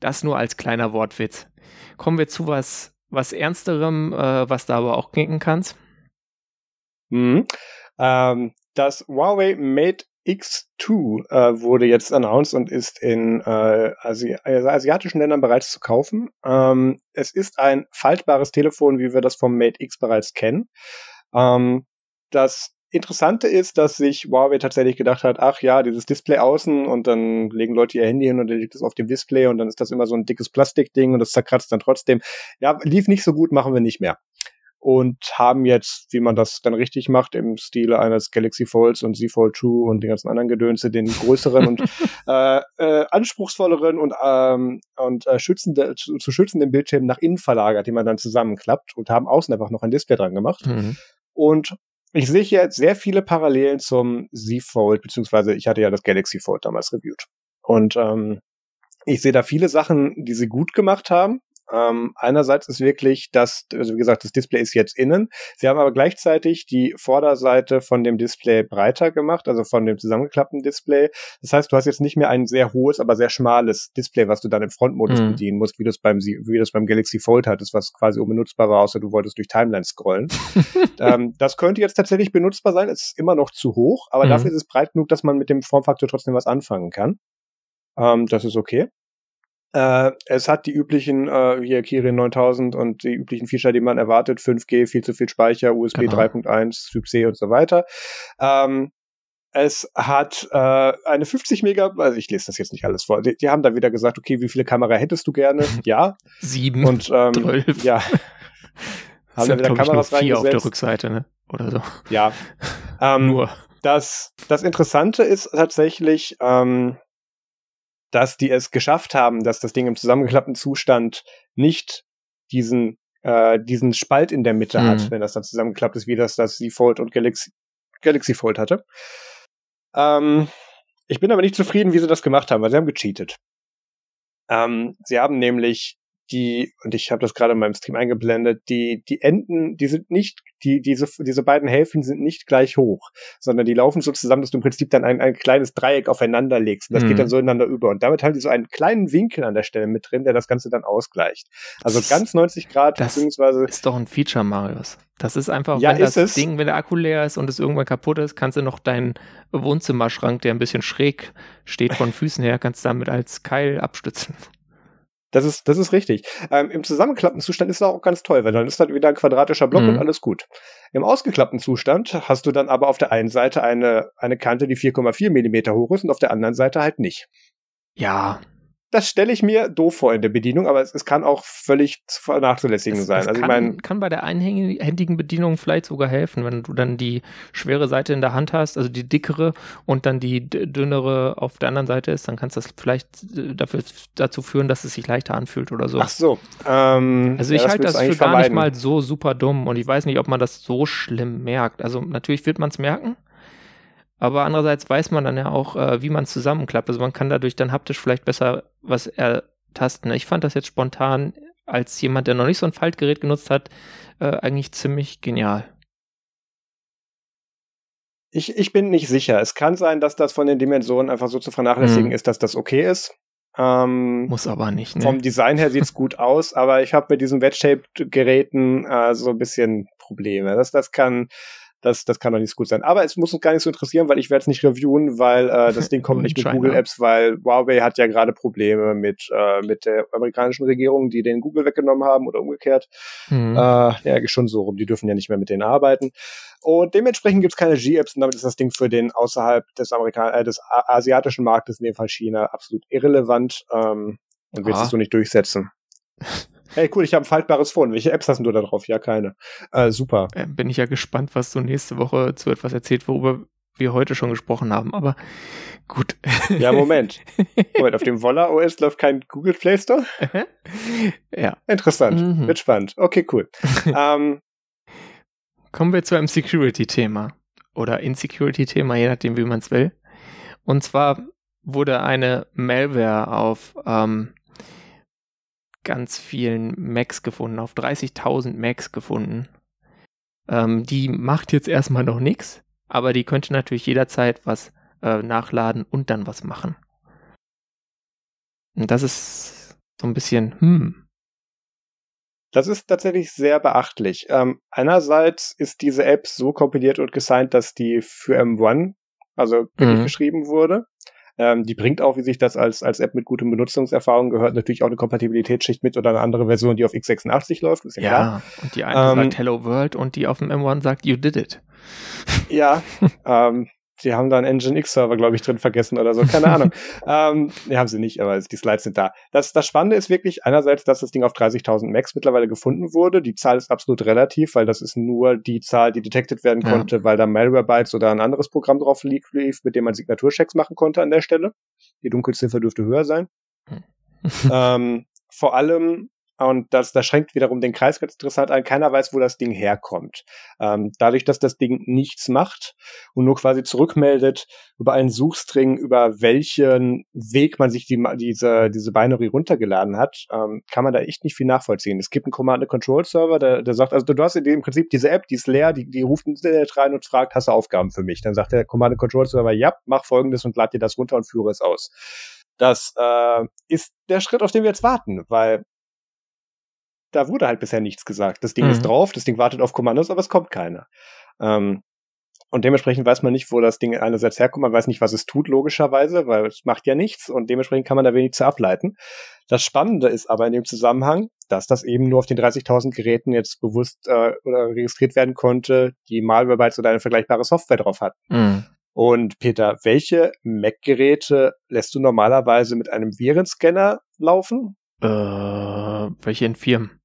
Das nur als kleiner Wortwitz. Kommen wir zu was, was Ernsterem, äh, was da aber auch knicken kannst. Mhm. Ähm, das Huawei Mate X2 äh, wurde jetzt announced und ist in äh, Asi asiatischen Ländern bereits zu kaufen. Ähm, es ist ein faltbares Telefon, wie wir das vom Mate X bereits kennen. Ähm, das Interessante ist, dass sich Huawei tatsächlich gedacht hat, ach ja, dieses Display außen und dann legen Leute ihr Handy hin und dann liegt es auf dem Display und dann ist das immer so ein dickes Plastikding und das zerkratzt dann trotzdem. Ja, lief nicht so gut, machen wir nicht mehr. Und haben jetzt, wie man das dann richtig macht, im Stile eines Galaxy Folds und Z Fold 2 und den ganzen anderen Gedönse, den größeren und äh, äh, anspruchsvolleren und, ähm, und äh, schützende, zu, zu schützenden Bildschirm nach innen verlagert, die man dann zusammenklappt und haben außen einfach noch ein Display dran gemacht. Mhm. Und ich sehe hier jetzt sehr viele Parallelen zum Z Fold, beziehungsweise ich hatte ja das Galaxy Fold damals reviewed. Und ähm, ich sehe da viele Sachen, die sie gut gemacht haben. Ähm, einerseits ist wirklich das, also wie gesagt, das Display ist jetzt innen. Sie haben aber gleichzeitig die Vorderseite von dem Display breiter gemacht, also von dem zusammengeklappten Display. Das heißt, du hast jetzt nicht mehr ein sehr hohes, aber sehr schmales Display, was du dann im Frontmodus mhm. bedienen musst, wie du es beim, wie du es beim Galaxy Fold hattest, was quasi unbenutzbar war, außer du wolltest durch Timeline scrollen. ähm, das könnte jetzt tatsächlich benutzbar sein. Es ist immer noch zu hoch, aber mhm. dafür ist es breit genug, dass man mit dem Formfaktor trotzdem was anfangen kann. Ähm, das ist okay. Äh, es hat die üblichen, äh, hier Kirin 9000 und die üblichen Feature, die man erwartet. 5G, viel zu viel Speicher, USB genau. 3.1, Typ C und so weiter. Ähm, es hat äh, eine 50 Mega, also ich lese das jetzt nicht alles vor. Die, die haben da wieder gesagt, okay, wie viele Kamera hättest du gerne? Ja. Sieben. Und ähm, 12. ja. haben da wieder Kameras vier reingesetzt. auf der Rückseite, ne? Oder so. Ja. Ähm, Nur. Das, das Interessante ist tatsächlich, ähm, dass die es geschafft haben, dass das Ding im zusammengeklappten Zustand nicht diesen äh, diesen Spalt in der Mitte mhm. hat, wenn das dann zusammengeklappt ist, wie das das Z Fold und Galaxy, Galaxy Fold hatte. Ähm, ich bin aber nicht zufrieden, wie sie das gemacht haben, weil sie haben gecheatet. Ähm, sie haben nämlich die, und ich habe das gerade in meinem Stream eingeblendet, die, die Enden, die sind nicht, die, diese, diese beiden Hälften sind nicht gleich hoch, sondern die laufen so zusammen, dass du im Prinzip dann ein, ein kleines Dreieck aufeinander legst. Und das mhm. geht dann so ineinander über. Und damit haben die so einen kleinen Winkel an der Stelle mit drin, der das Ganze dann ausgleicht. Also ganz 90 Grad, das beziehungsweise. Ist doch ein Feature, Marius. Das ist einfach, ja, wenn ist das es? Ding, wenn der Akku leer ist und es irgendwann kaputt ist, kannst du noch deinen Wohnzimmerschrank, der ein bisschen schräg steht von Füßen her, kannst du damit als Keil abstützen. Das ist, das ist richtig. Ähm, Im zusammengeklappten Zustand ist es auch ganz toll, weil dann ist dann wieder ein quadratischer Block mhm. und alles gut. Im ausgeklappten Zustand hast du dann aber auf der einen Seite eine, eine Kante, die 4,4 Millimeter hoch ist und auf der anderen Seite halt nicht. Ja, das stelle ich mir doof vor in der Bedienung, aber es, es kann auch völlig zu vernachzulässigen sein. also kann, ich mein, kann bei der einhändigen Bedienung vielleicht sogar helfen, wenn du dann die schwere Seite in der Hand hast, also die dickere und dann die dünnere auf der anderen Seite ist, dann kannst du das vielleicht dafür, dazu führen, dass es sich leichter anfühlt oder so. Ach so. Ähm, also ich ja, halte das, das für gar vermeiden. nicht mal so super dumm und ich weiß nicht, ob man das so schlimm merkt. Also natürlich wird man es merken, aber andererseits weiß man dann ja auch, äh, wie man es zusammenklappt. Also man kann dadurch dann haptisch vielleicht besser was ertasten. Ich fand das jetzt spontan als jemand, der noch nicht so ein Faltgerät genutzt hat, äh, eigentlich ziemlich genial. Ich, ich bin nicht sicher. Es kann sein, dass das von den Dimensionen einfach so zu vernachlässigen hm. ist, dass das okay ist. Ähm, Muss aber nicht. Ne? Vom Design her sieht's gut aus, aber ich habe mit diesen Wedge-Shaped-Geräten äh, so ein bisschen Probleme. Das, das kann das, das kann doch nicht so gut sein. Aber es muss uns gar nicht so interessieren, weil ich werde es nicht reviewen, weil äh, das Ding kommt nicht mit Google Apps, weil Huawei hat ja gerade Probleme mit, äh, mit der amerikanischen Regierung, die den Google weggenommen haben oder umgekehrt. Mhm. Äh, ja, schon so rum. Die dürfen ja nicht mehr mit denen arbeiten. Und dementsprechend gibt es keine G-Apps und damit ist das Ding für den außerhalb des Amerikan äh, des asiatischen Marktes, in dem Fall China, absolut irrelevant ähm, und wird sich so nicht durchsetzen. Hey, cool, ich habe ein faltbares Phone. Welche Apps hast du da drauf? Ja, keine. Äh, super. Äh, bin ich ja gespannt, was du nächste Woche zu etwas erzählt, worüber wir heute schon gesprochen haben, aber gut. Ja, Moment. Moment, auf dem Voller OS läuft kein Google Play Store? ja. Interessant. Mhm. Wird spannend. Okay, cool. ähm, Kommen wir zu einem Security-Thema oder Insecurity-Thema, je nachdem, wie man es will. Und zwar wurde eine Malware auf ähm, ganz vielen Macs gefunden, auf 30.000 Macs gefunden. Ähm, die macht jetzt erstmal noch nichts, aber die könnte natürlich jederzeit was äh, nachladen und dann was machen. Und das ist so ein bisschen, hm. Das ist tatsächlich sehr beachtlich. Ähm, einerseits ist diese App so kompiliert und gesigned, dass die für M1, also mhm. geschrieben wurde. Ähm, die bringt auch, wie sich das als, als App mit gutem Benutzungserfahrung gehört, natürlich auch eine Kompatibilitätsschicht mit oder eine andere Version, die auf x86 läuft. Ist ja, ja klar. und die eine ähm, sagt Hello World und die auf dem M1 sagt You did it. Ja, ähm, die haben da einen Nginx-Server, glaube ich, drin vergessen oder so, keine Ahnung. ähm, nee, haben sie nicht, aber die Slides sind da. Das, das Spannende ist wirklich einerseits, dass das Ding auf 30.000 Macs mittlerweile gefunden wurde. Die Zahl ist absolut relativ, weil das ist nur die Zahl, die detected werden ja. konnte, weil da Malwarebytes oder ein anderes Programm drauf lief, mit dem man Signaturchecks machen konnte an der Stelle. Die Dunkelziffer dürfte höher sein. Hm. ähm, vor allem und das, das schränkt wiederum den Kreis ganz interessant ein. Keiner weiß, wo das Ding herkommt. Ähm, dadurch, dass das Ding nichts macht und nur quasi zurückmeldet über einen Suchstring, über welchen Weg man sich die, diese, diese Binary runtergeladen hat, ähm, kann man da echt nicht viel nachvollziehen. Es gibt einen Command-Control-Server, der, der sagt, also du hast im Prinzip diese App, die ist leer, die, die ruft ins Internet rein und fragt, hast du Aufgaben für mich? Dann sagt der Command-Control-Server, ja, mach folgendes und lad dir das runter und führe es aus. Das äh, ist der Schritt, auf den wir jetzt warten, weil da wurde halt bisher nichts gesagt. Das Ding mhm. ist drauf, das Ding wartet auf Kommandos, aber es kommt keiner. Ähm, und dementsprechend weiß man nicht, wo das Ding einerseits herkommt. Man weiß nicht, was es tut, logischerweise, weil es macht ja nichts und dementsprechend kann man da wenig zu ableiten. Das Spannende ist aber in dem Zusammenhang, dass das eben nur auf den 30.000 Geräten jetzt bewusst äh, oder registriert werden konnte, die Malware-Bytes oder eine vergleichbare Software drauf hatten. Mhm. Und Peter, welche Mac-Geräte lässt du normalerweise mit einem Virenscanner laufen? Äh, welche in Firmen?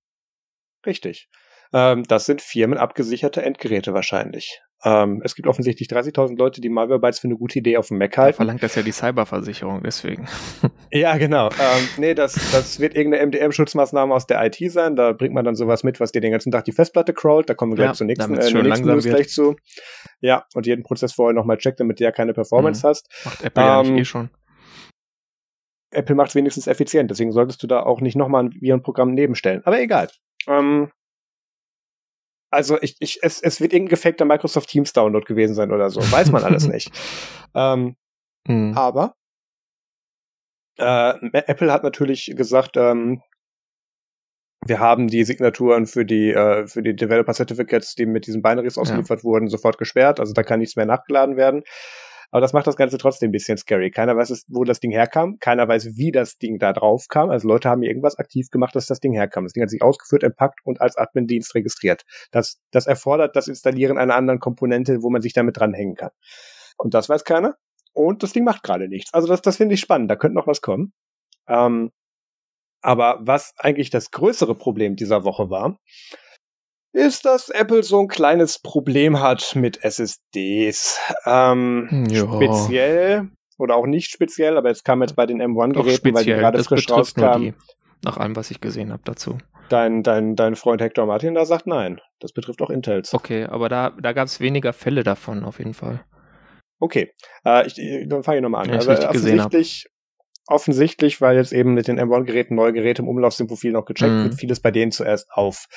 Richtig. Ähm, das sind firmenabgesicherte Endgeräte wahrscheinlich. Ähm, es gibt offensichtlich 30.000 Leute, die Malwarebytes für eine gute Idee auf dem Mac halten. Da verlangt das ja die Cyberversicherung, deswegen. ja, genau. Ähm, nee, das, das wird irgendeine MDM-Schutzmaßnahme aus der IT sein. Da bringt man dann sowas mit, was dir den ganzen Tag die Festplatte crawlt. Da kommen wir gleich ja, zur nächsten, äh, nächsten News gleich zu. Ja, und jeden Prozess vorher nochmal checkt, damit du ja keine Performance mhm. hast. Macht Apple ähm, ja nicht eh schon. Apple macht wenigstens effizient, deswegen solltest du da auch nicht nochmal ein Virenprogramm nebenstellen. Aber egal. Ähm, also ich, ich, es, es wird irgendein gefakter Microsoft Teams Download gewesen sein oder so. Weiß man alles nicht. Ähm, hm. Aber äh, Apple hat natürlich gesagt, ähm, wir haben die Signaturen für die äh, für die Developer Certificates, die mit diesen Binaries ausgeliefert ja. wurden, sofort gesperrt. Also da kann nichts mehr nachgeladen werden. Aber das macht das Ganze trotzdem ein bisschen scary. Keiner weiß, wo das Ding herkam. Keiner weiß, wie das Ding da drauf kam. Also Leute haben irgendwas aktiv gemacht, dass das Ding herkam. Das Ding hat sich ausgeführt, entpackt und als Admin-Dienst registriert. Das, das erfordert das Installieren einer anderen Komponente, wo man sich damit dranhängen kann. Und das weiß keiner. Und das Ding macht gerade nichts. Also das, das finde ich spannend. Da könnte noch was kommen. Ähm, aber was eigentlich das größere Problem dieser Woche war, ist, dass Apple so ein kleines Problem hat mit SSDs. Ähm, speziell oder auch nicht speziell, aber jetzt kam jetzt bei den M1-Geräten, weil die gerade frisch rauskamen. Nach allem, was ich gesehen habe dazu. Dein, dein, dein Freund Hector Martin da sagt nein. Das betrifft auch Intels. Okay, aber da, da gab es weniger Fälle davon auf jeden Fall. Okay, äh, ich, dann fange ich nochmal an. Ja, also, offensichtlich, offensichtlich, weil jetzt eben mit den M1-Geräten neue Geräte im Umlauf sind, wo viel noch gecheckt mm. wird, vieles bei denen zuerst auf.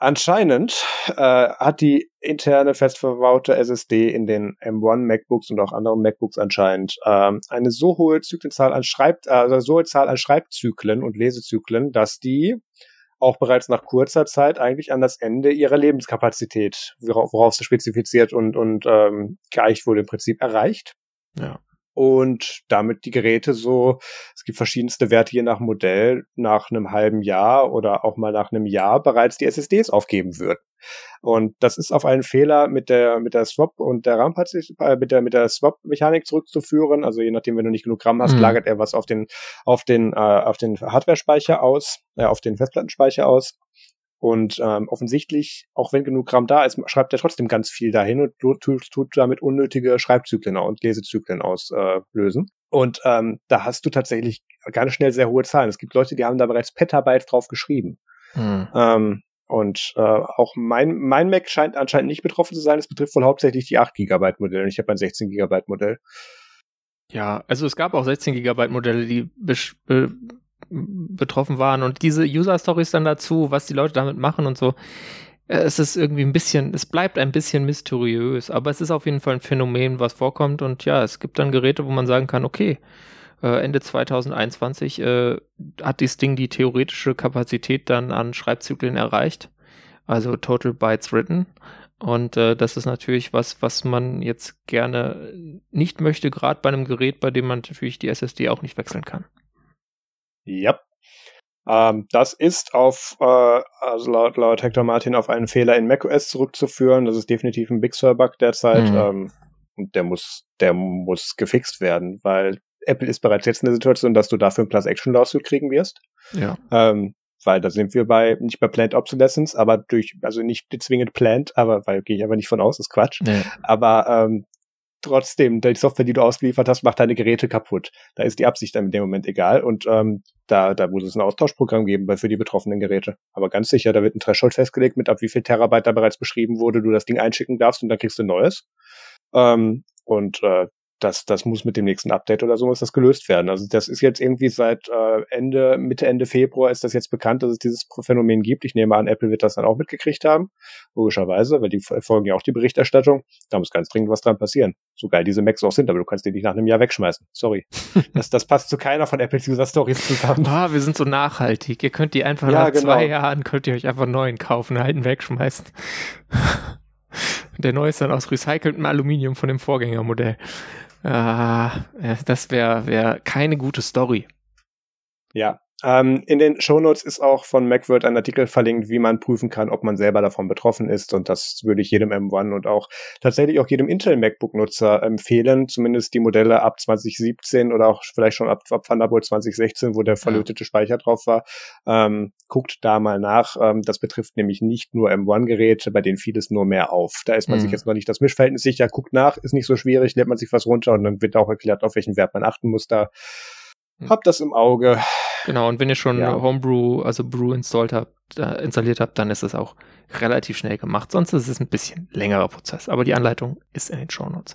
Anscheinend äh, hat die interne festverbaute SSD in den M1 MacBooks und auch anderen MacBooks anscheinend ähm, eine so hohe Zyklenzahl an Schreib also so hohe Zahl an Schreibzyklen und Lesezyklen, dass die auch bereits nach kurzer Zeit eigentlich an das Ende ihrer Lebenskapazität, worauf, worauf sie spezifiziert und, und ähm, geeicht wurde, im Prinzip erreicht. Ja und damit die Geräte so, es gibt verschiedenste Werte je nach Modell, nach einem halben Jahr oder auch mal nach einem Jahr bereits die SSDs aufgeben würden. Und das ist auf einen Fehler mit der, mit der Swap und der RAM, äh, mit der, mit der Swap-Mechanik zurückzuführen. Also je nachdem, wenn du nicht genug RAM hast, mhm. lagert er was auf den, auf den, äh, auf den Hardware-Speicher aus, äh, auf den Festplattenspeicher aus. Und ähm, offensichtlich, auch wenn genug Gramm da ist, schreibt er trotzdem ganz viel dahin und tut, tut damit unnötige Schreibzyklen und Lesezyklen auslösen. Äh, und ähm, da hast du tatsächlich ganz schnell sehr hohe Zahlen. Es gibt Leute, die haben da bereits Petabytes drauf geschrieben. Hm. Ähm, und äh, auch mein, mein Mac scheint anscheinend nicht betroffen zu sein. Es betrifft wohl hauptsächlich die 8 Gigabyte Modelle. Ich habe ein 16 Gigabyte Modell. Ja, also es gab auch 16 Gigabyte Modelle, die betroffen waren und diese User-Stories dann dazu, was die Leute damit machen und so. Äh, es ist irgendwie ein bisschen, es bleibt ein bisschen mysteriös, aber es ist auf jeden Fall ein Phänomen, was vorkommt und ja, es gibt dann Geräte, wo man sagen kann, okay, äh, Ende 2021 äh, hat dieses Ding die theoretische Kapazität dann an Schreibzyklen erreicht, also Total Bytes Written. Und äh, das ist natürlich was, was man jetzt gerne nicht möchte, gerade bei einem Gerät, bei dem man natürlich die SSD auch nicht wechseln kann. Ja. Ähm, das ist auf, äh, also laut, laut Hector Martin, auf einen Fehler in macOS zurückzuführen. Das ist definitiv ein Big Sur-Bug derzeit. Mhm. Ähm, Und der muss, der muss gefixt werden, weil Apple ist bereits jetzt in der Situation, dass du dafür ein Plus Action Lawsuit kriegen wirst. Ja. Ähm, weil da sind wir bei, nicht bei Planned Obsolescence, aber durch, also nicht zwingend planned, aber, weil gehe ich aber nicht von aus, ist Quatsch. Nee. Aber ähm, trotzdem, die Software, die du ausgeliefert hast, macht deine Geräte kaputt. Da ist die Absicht dann in dem Moment egal und ähm, da, da muss es ein Austauschprogramm geben für die betroffenen Geräte. Aber ganz sicher, da wird ein Threshold festgelegt, mit ab wie viel Terabyte da bereits beschrieben wurde, du das Ding einschicken darfst und dann kriegst du ein neues. Ähm, und äh, das, das muss mit dem nächsten Update oder so muss das gelöst werden. Also das ist jetzt irgendwie seit äh, Ende, Mitte, Ende Februar ist das jetzt bekannt, dass es dieses Phänomen gibt. Ich nehme an, Apple wird das dann auch mitgekriegt haben. Logischerweise, weil die folgen ja auch die Berichterstattung. Da muss ganz dringend was dran passieren. So geil diese Macs auch sind, aber du kannst die nicht nach einem Jahr wegschmeißen. Sorry. das, das passt zu keiner von Apples User Stories zusammen. Ah, wir sind so nachhaltig. Ihr könnt die einfach Ja, nach genau. zwei Jahren, könnt ihr euch einfach neuen kaufen, einen wegschmeißen. Der neue ist dann aus recyceltem Aluminium von dem Vorgängermodell. Ah, das wäre wär keine gute Story. Ja. Ähm, in den Shownotes ist auch von Macworld ein Artikel verlinkt, wie man prüfen kann, ob man selber davon betroffen ist. Und das würde ich jedem M1 und auch tatsächlich auch jedem Intel MacBook-Nutzer empfehlen. Zumindest die Modelle ab 2017 oder auch vielleicht schon ab, ab Thunderbolt 2016, wo der verlötete Speicher drauf war. Ähm, guckt da mal nach. Ähm, das betrifft nämlich nicht nur M1-Geräte, bei denen fiel es nur mehr auf. Da ist man Mhm. sich jetzt noch nicht das Mischverhältnis sicher. Guckt nach, ist nicht so schwierig, lädt man sich was runter und dann wird auch erklärt, auf welchen Wert man achten muss da. Mhm. Habt das im Auge. Genau, und wenn ihr schon Ja. Homebrew, also Brew installiert habt, installiert habt, dann ist es auch relativ schnell gemacht. Sonst ist es ein bisschen längerer Prozess. Aber die Anleitung ist in den Shownotes.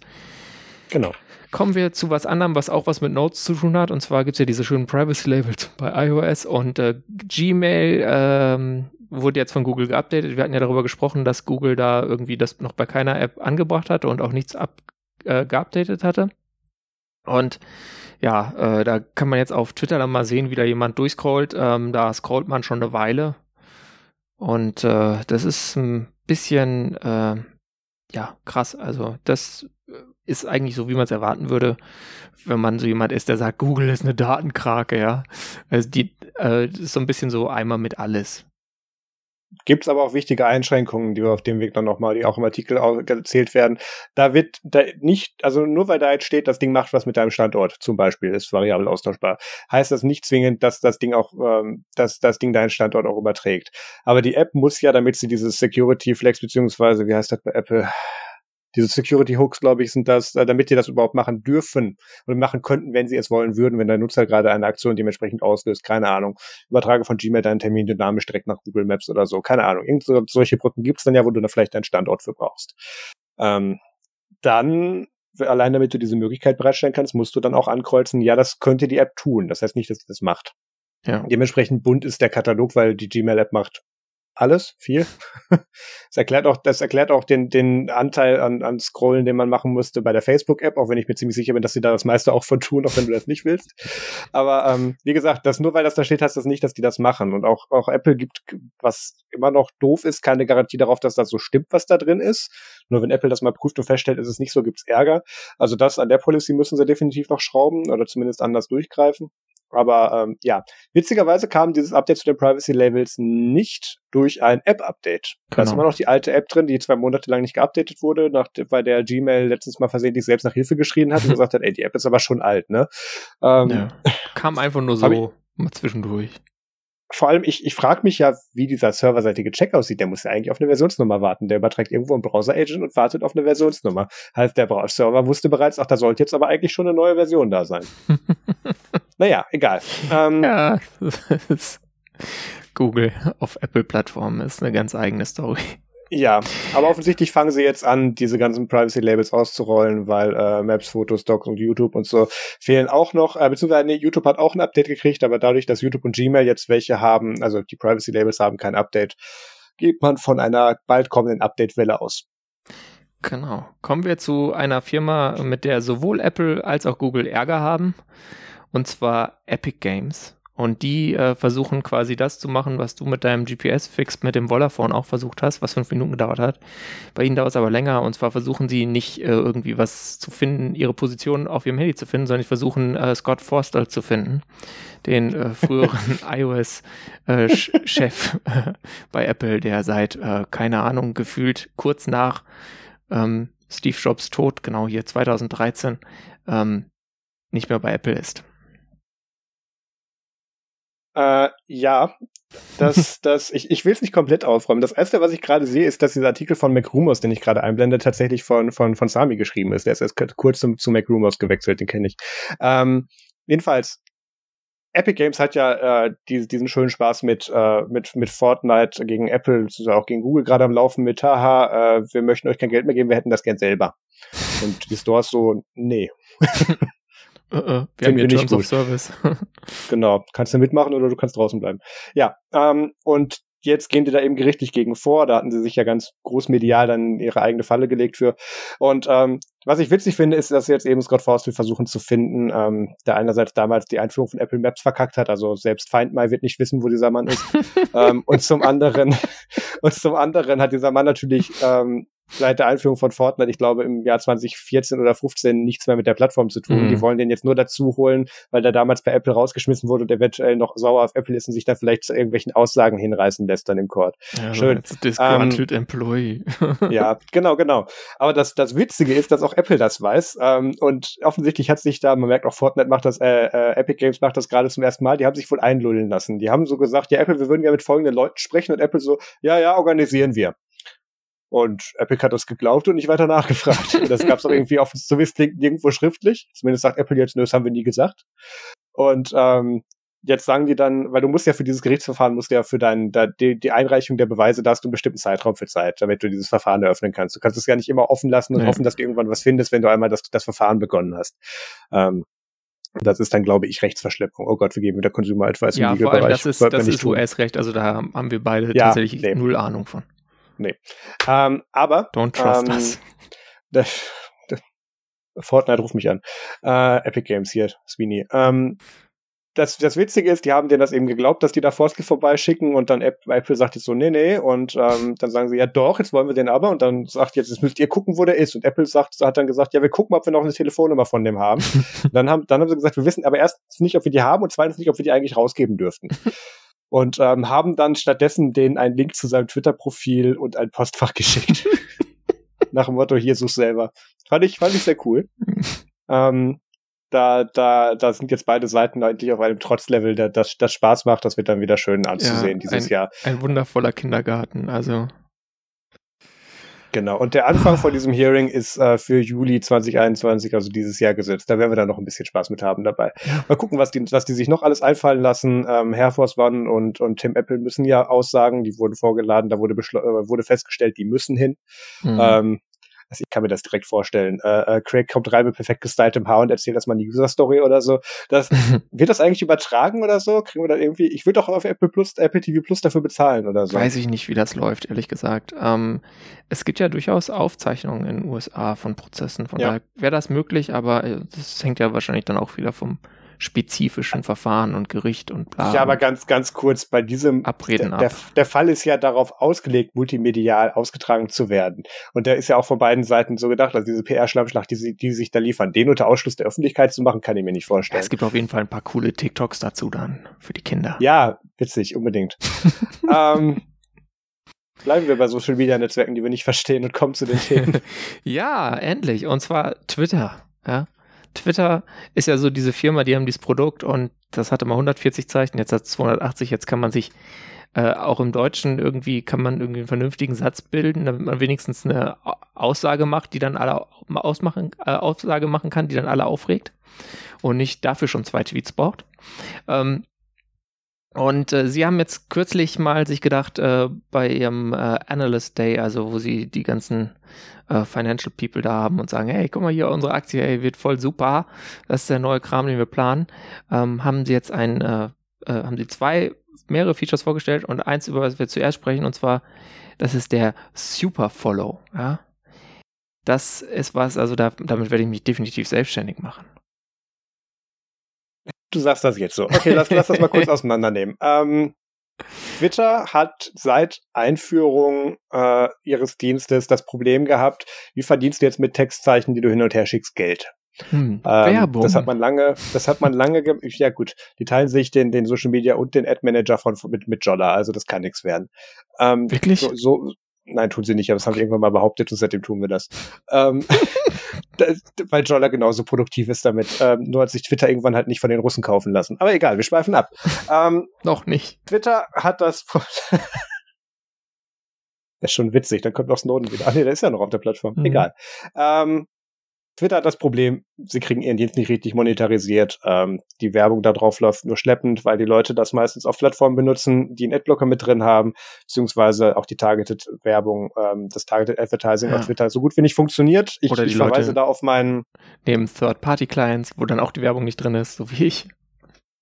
Genau. Kommen wir zu was anderem, was auch was mit Notes zu tun hat. Und zwar gibt es ja diese schönen Privacy-Labels bei iOS und äh, Gmail ähm, wurde jetzt von Google geupdatet. Wir hatten ja darüber gesprochen, dass Google da irgendwie das noch bei keiner App angebracht hatte und auch nichts ab, äh, geupdatet hatte. Und ja, äh, da kann man jetzt auf Twitter dann mal sehen, wie da jemand durchscrollt. Ähm, da scrollt man schon eine Weile. Und äh, das ist ein bisschen, äh, ja, krass. Also das äh, ist eigentlich so, wie man es erwarten würde, wenn man so jemand ist, der sagt, Google ist eine Datenkrake, ja. Also die äh, ist so ein bisschen so einmal mit alles. Gibt es aber auch wichtige Einschränkungen, die wir auf dem Weg dann nochmal, die auch im Artikel erzählt werden. Da wird da nicht, also nur weil da jetzt steht, das Ding macht was mit deinem Standort, zum Beispiel, ist variabel austauschbar, heißt das nicht zwingend, dass das Ding auch, ähm, dass das Ding deinen Standort auch überträgt. Aber die App muss ja, damit sie dieses Security Flex, beziehungsweise, wie heißt das bei Apple? Diese Security Hooks, glaube ich, sind das, äh, damit die das überhaupt machen dürfen oder machen könnten, wenn sie es wollen würden, wenn der Nutzer gerade eine Aktion dementsprechend auslöst. Keine Ahnung. Übertrage von Gmail deinen Termin dynamisch direkt nach Google Maps oder so. Keine Ahnung. Irgend so, solche Brücken gibt's dann ja, wo du dann vielleicht deinen Standort für brauchst. Ähm, dann, allein damit du diese Möglichkeit bereitstellen kannst, musst du dann auch ankreuzen, ja, das könnte die App tun. Das heißt nicht, dass sie das macht. Ja. Dementsprechend bunt ist der Katalog, weil die Gmail-App macht alles, viel. Das erklärt auch, das erklärt auch den, den Anteil an, an Scrollen, den man machen musste bei der Facebook-App, auch wenn ich mir ziemlich sicher bin, dass sie da das meiste auch von tun, auch wenn du das nicht willst. Aber ähm, wie gesagt, das nur weil das da steht, heißt das nicht, dass die das machen. Und auch, auch Apple gibt, was immer noch doof ist, keine Garantie darauf, dass das so stimmt, was da drin ist. Nur wenn Apple das mal prüft und feststellt, ist es nicht so, gibt's Ärger. Also das an der Policy müssen sie definitiv noch schrauben oder zumindest anders durchgreifen. Aber ähm, ja, witzigerweise kam dieses Update zu den Privacy Labels nicht durch ein App-Update. Da ist Genau. immer noch die alte App drin, die zwei Monate lang nicht geupdatet wurde, nach, weil der Gmail letztens mal versehentlich selbst nach Hilfe geschrien hat und gesagt hat, ey, die App ist aber schon alt, ne? Ähm, ja. Kam einfach nur so mal zwischendurch. Vor allem, ich, ich frage mich ja, wie dieser serverseitige Check aussieht. Der muss ja eigentlich auf eine Versionsnummer warten. Der überträgt irgendwo einen Browser-Agent und wartet auf eine Versionsnummer. Heißt, der Bra- Server wusste bereits, ach, da sollte jetzt aber eigentlich schon eine neue Version da sein. naja, egal. Ähm, ja, Google auf Apple-Plattformen ist eine ganz eigene Story. Ja, aber offensichtlich fangen sie jetzt an, diese ganzen Privacy-Labels auszurollen, weil äh, Maps, Fotos, Docs und YouTube und so fehlen auch noch, äh, beziehungsweise nee, YouTube hat auch ein Update gekriegt, aber dadurch, dass YouTube und Gmail jetzt welche haben, also die Privacy-Labels haben kein Update, geht man von einer bald kommenden Update-Welle aus. Genau. Kommen wir zu einer Firma, mit der sowohl Apple als auch Google Ärger haben. Und zwar Epic Games. Und die äh, versuchen quasi das zu machen, was du mit deinem GPS-Fix mit dem Volaphone auch versucht hast, was fünf Minuten gedauert hat. Bei ihnen dauert es aber länger. Und zwar versuchen sie nicht äh, irgendwie was zu finden, ihre Position auf ihrem Handy zu finden, sondern sie versuchen äh, Scott Forstall zu finden, den äh, früheren iOS-Chef äh, bei Apple, der seit, äh, keine Ahnung, gefühlt kurz nach ähm, Steve Jobs Tod, genau hier 2013, ähm, nicht mehr bei Apple ist. Äh, ja, das, das, ich, ich will es nicht komplett aufräumen. Das erste, was ich gerade sehe, ist, dass dieser Artikel von MacRumors, den ich gerade einblende, tatsächlich von, von, von Sami geschrieben ist. Der ist erst kurz zum, zu MacRumors gewechselt, den kenne ich. Ähm, jedenfalls, Epic Games hat ja äh, die, diesen schönen Spaß mit, äh, mit, mit Fortnite gegen Apple, auch gegen Google gerade am Laufen mit, haha, äh, wir möchten euch kein Geld mehr geben, wir hätten das gern selber. Und die Stores so, nee. Uh, wir haben hier Terms of Service. genau. Kannst du mitmachen oder du kannst draußen bleiben. Ja, ähm, und jetzt gehen die da eben gerichtlich gegen vor. Da hatten sie sich ja ganz großmedial dann ihre eigene Falle gelegt für. Und ähm, was ich witzig finde, ist, dass jetzt eben Scott Forstall versuchen zu finden, ähm, der einerseits damals die Einführung von Apple Maps verkackt hat, also selbst Feindmai wird nicht wissen, wo dieser Mann ist. ähm, und zum anderen, und zum anderen hat dieser Mann natürlich ähm, seit der Einführung von Fortnite, ich glaube im Jahr 2014 oder 15 nichts mehr mit der Plattform zu tun. Mhm. Die wollen den jetzt nur dazu holen, weil der damals bei Apple rausgeschmissen wurde und eventuell noch sauer auf Apple ist und sich da vielleicht zu irgendwelchen Aussagen hinreißen lässt dann im Court. Ja, Schön. Disgruntled ähm, Employee. ja, genau, genau. Aber das, das Witzige ist, dass auch Apple das weiß. Ähm, und offensichtlich hat sich da, man merkt auch Fortnite macht das, äh, äh, Epic Games macht das gerade zum ersten Mal, die haben sich wohl einlullen lassen. Die haben so gesagt, ja, Apple, wir würden ja mit folgenden Leuten sprechen und Apple so, ja, ja, organisieren wir. Und Epic hat das geglaubt und nicht weiter nachgefragt. Und das gab es auch irgendwie auf klingt nirgendwo schriftlich. Zumindest sagt Apple jetzt, nö, das haben wir nie gesagt. Und ähm, jetzt sagen die dann, weil du musst ja für dieses Gerichtsverfahren, musst ja für dein, da, die, die Einreichung der Beweise, da hast du einen bestimmten Zeitraum für Zeit, damit du dieses Verfahren eröffnen kannst. Du kannst es ja nicht immer offen lassen und ja. hoffen, dass du irgendwann was findest, wenn du einmal das, das Verfahren begonnen hast. Ähm, das ist dann, glaube ich, Rechtsverschleppung. Oh Gott, wir geben der Consumer Advice ja, im Legal-Bereich. Ja, das ist, das ist US-Recht, also da haben wir beide ja, tatsächlich nee. null Ahnung von. Nee. Ähm, aber. Don't trust ähm, us. Das, das, Fortnite ruft mich an. Äh, Epic Games hier, Sweeney. Ähm, das, das Witzige ist, die haben denen das eben geglaubt, dass die da Forskel vorbeischicken und dann Apple sagt jetzt so, nee, nee, und ähm, dann sagen sie, ja doch, jetzt wollen wir den aber und dann sagt jetzt, jetzt müsst ihr gucken, wo der ist und Apple sagt, hat dann gesagt, ja, wir gucken, ob wir noch eine Telefonnummer von dem haben. dann haben, dann haben sie gesagt, wir wissen aber erstens nicht, ob wir die haben und zweitens nicht, ob wir die eigentlich rausgeben dürften und ähm, haben dann stattdessen den einen Link zu seinem Twitter-Profil und ein Postfach geschickt. Nach dem Motto, hier such selber. Fand ich, fand ich sehr cool. ähm, da, da, da sind jetzt beide Seiten eigentlich auf einem Trotzlevel, der das, das Spaß macht. Das wird dann wieder schön anzusehen ja, dieses ein, Jahr. Ein wundervoller Kindergarten, also. Genau. Und der Anfang von diesem Hearing ist äh, für Juli 2021, also dieses Jahr gesetzt. Da werden wir dann noch ein bisschen Spaß mit haben dabei. Mal gucken, was die, was die sich noch alles einfallen lassen. Ähm, Air Force One und, und Tim Apple müssen ja aussagen. Die wurden vorgeladen. Da wurde, äh, wurde festgestellt, die müssen hin. Mhm. Ähm, also ich kann mir das direkt vorstellen. Äh, äh, Craig kommt rein mit perfekt gestyltem Haar und erzählt das mal eine User-Story oder so. Das, wird das eigentlich übertragen oder so? Kriegen wir dann irgendwie, ich würde doch auf Apple Plus, Apple TV Plus dafür bezahlen oder so. Weiß ich nicht, wie das läuft, ehrlich gesagt. Ähm, es gibt ja durchaus Aufzeichnungen in den USA von Prozessen, von ja. daher wäre das möglich, aber äh, das hängt ja wahrscheinlich dann auch wieder vom spezifischen Verfahren und Gericht und bla. Ja, aber ganz, ganz kurz, bei diesem Abreden der, ab. der, Fall ist ja darauf ausgelegt, multimedial ausgetragen zu werden. Und der ist ja auch von beiden Seiten so gedacht, also diese PR-Schlammschlacht, die, sie, die sich da liefern, den unter Ausschluss der Öffentlichkeit zu machen, kann ich mir nicht vorstellen. Ja, es gibt auf jeden Fall ein paar coole TikToks dazu dann für die Kinder. Ja, witzig, unbedingt. ähm, Bleiben wir bei Social Media Netzwerken, die wir nicht verstehen und kommen zu den Themen. ja, endlich. Und zwar Twitter. Ja. Twitter ist ja so diese Firma, die haben dieses Produkt und das hatte mal 140 Zeichen, jetzt hat es 280, jetzt kann man sich äh, auch im Deutschen irgendwie, kann man irgendwie einen vernünftigen Satz bilden, damit man wenigstens eine Aussage macht, die dann alle ausmachen, äh, Aussage machen kann, die dann alle aufregt und nicht dafür schon zwei Tweets braucht. Ähm, und äh, sie haben jetzt kürzlich mal sich gedacht, äh, bei ihrem äh, Analyst Day, also wo sie die ganzen äh, Financial People da haben und sagen, hey, guck mal hier, unsere Aktie ey, wird voll super, das ist der neue Kram, den wir planen, ähm, haben sie jetzt ein, äh, äh, haben sie zwei, mehrere Features vorgestellt und eins, über was wir zuerst sprechen, und zwar, das ist der Super Follow, ja. Das ist was, also da, damit werde ich mich definitiv selbstständig machen. Du sagst das jetzt so. Okay, lass, lass das mal kurz auseinandernehmen. Ähm, Twitter hat seit Einführung äh, ihres Dienstes das Problem gehabt, wie verdienst du jetzt mit Textzeichen, die du hin und her schickst, Geld? Hm, ähm, Werbung. Das hat man lange, das hat man lange, ja gut, die teilen sich den, den Social Media und den Ad Manager von, mit, mit Jolla, also das kann nichts werden. Ähm, Wirklich? So, so, Nein, tun sie nicht, aber das haben wir irgendwann mal behauptet und seitdem tun wir das. ähm, weil Jolla genauso produktiv ist damit. Ähm, nur hat sich Twitter irgendwann halt nicht von den Russen kaufen lassen. Aber egal, wir schweifen ab. Ähm, Noch nicht. Twitter hat das. Das ist schon witzig, dann kommt noch Snowden wieder. Ach nee, der ist ja noch auf der Plattform. Mhm. Egal. Ähm, Twitter hat das Problem, sie kriegen ihren Dienst nicht richtig monetarisiert. Ähm, die Werbung da drauf läuft nur schleppend, weil die Leute das meistens auf Plattformen benutzen, die einen Adblocker mit drin haben, beziehungsweise auch die Targeted-Werbung, ähm, das Targeted Advertising ja. auf Twitter so gut wie nicht funktioniert. Ich, Oder die ich verweise Leute da auf meinen nehmen Third-Party-Clients, wo dann auch die Werbung nicht drin ist, so wie ich.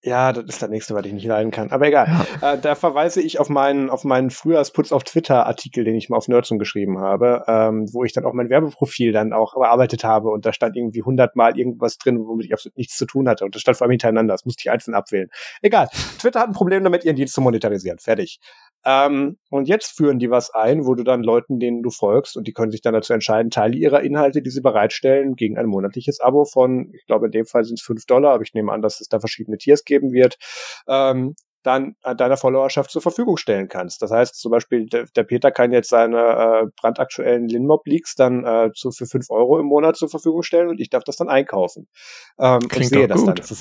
Ja, das ist das nächste, was ich nicht leiden kann. Aber egal. Ja. Äh, da verweise ich auf meinen, auf meinen Frühjahrsputz auf Twitter-Artikel, den ich mal auf Nerdsum geschrieben habe, ähm, wo ich dann auch mein Werbeprofil dann auch bearbeitet habe und da stand irgendwie hundertmal irgendwas drin, womit ich absolut nichts zu tun hatte. Und das stand vor allem hintereinander. Das musste ich einzeln abwählen. Egal. Twitter hat ein Problem damit, ihren Dienst zu monetarisieren. Fertig. Ähm, und jetzt führen die was ein, wo du dann Leuten, denen du folgst, und die können sich dann dazu entscheiden, Teile ihrer Inhalte, die sie bereitstellen, gegen ein monatliches Abo von, ich glaube, in dem Fall sind es fünf Dollar, aber ich nehme an, dass es da verschiedene Tiers geben wird, ähm, dann deiner Followerschaft zur Verfügung stellen kannst. Das heißt zum Beispiel, der, der Peter kann jetzt seine äh, brandaktuellen Linmob-Leaks dann äh, zu, für fünf Euro im Monat zur Verfügung stellen und ich darf das dann einkaufen. Ähm, Klingt und sehe das gut. dann.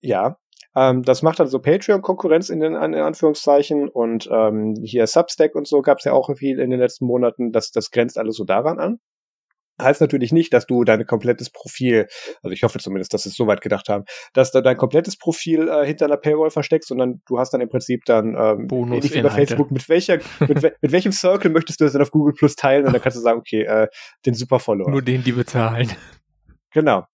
Ja, ähm, das macht also Patreon-Konkurrenz in den in Anführungszeichen und ähm, hier Substack und so gab es ja auch viel in den letzten Monaten. Das, das grenzt alles so daran an. Heißt natürlich nicht, dass du dein komplettes Profil, also ich hoffe zumindest, dass sie es so weit gedacht haben, dass du dein komplettes Profil äh, hinter einer Paywall versteckst, sondern du hast dann im Prinzip dann ähm, Bonus über Facebook, mit welcher, mit, mit, welchem Circle möchtest du das dann auf Google Plus teilen und dann kannst du sagen, okay, äh, den Super Follower. Nur den, die bezahlen. Genau.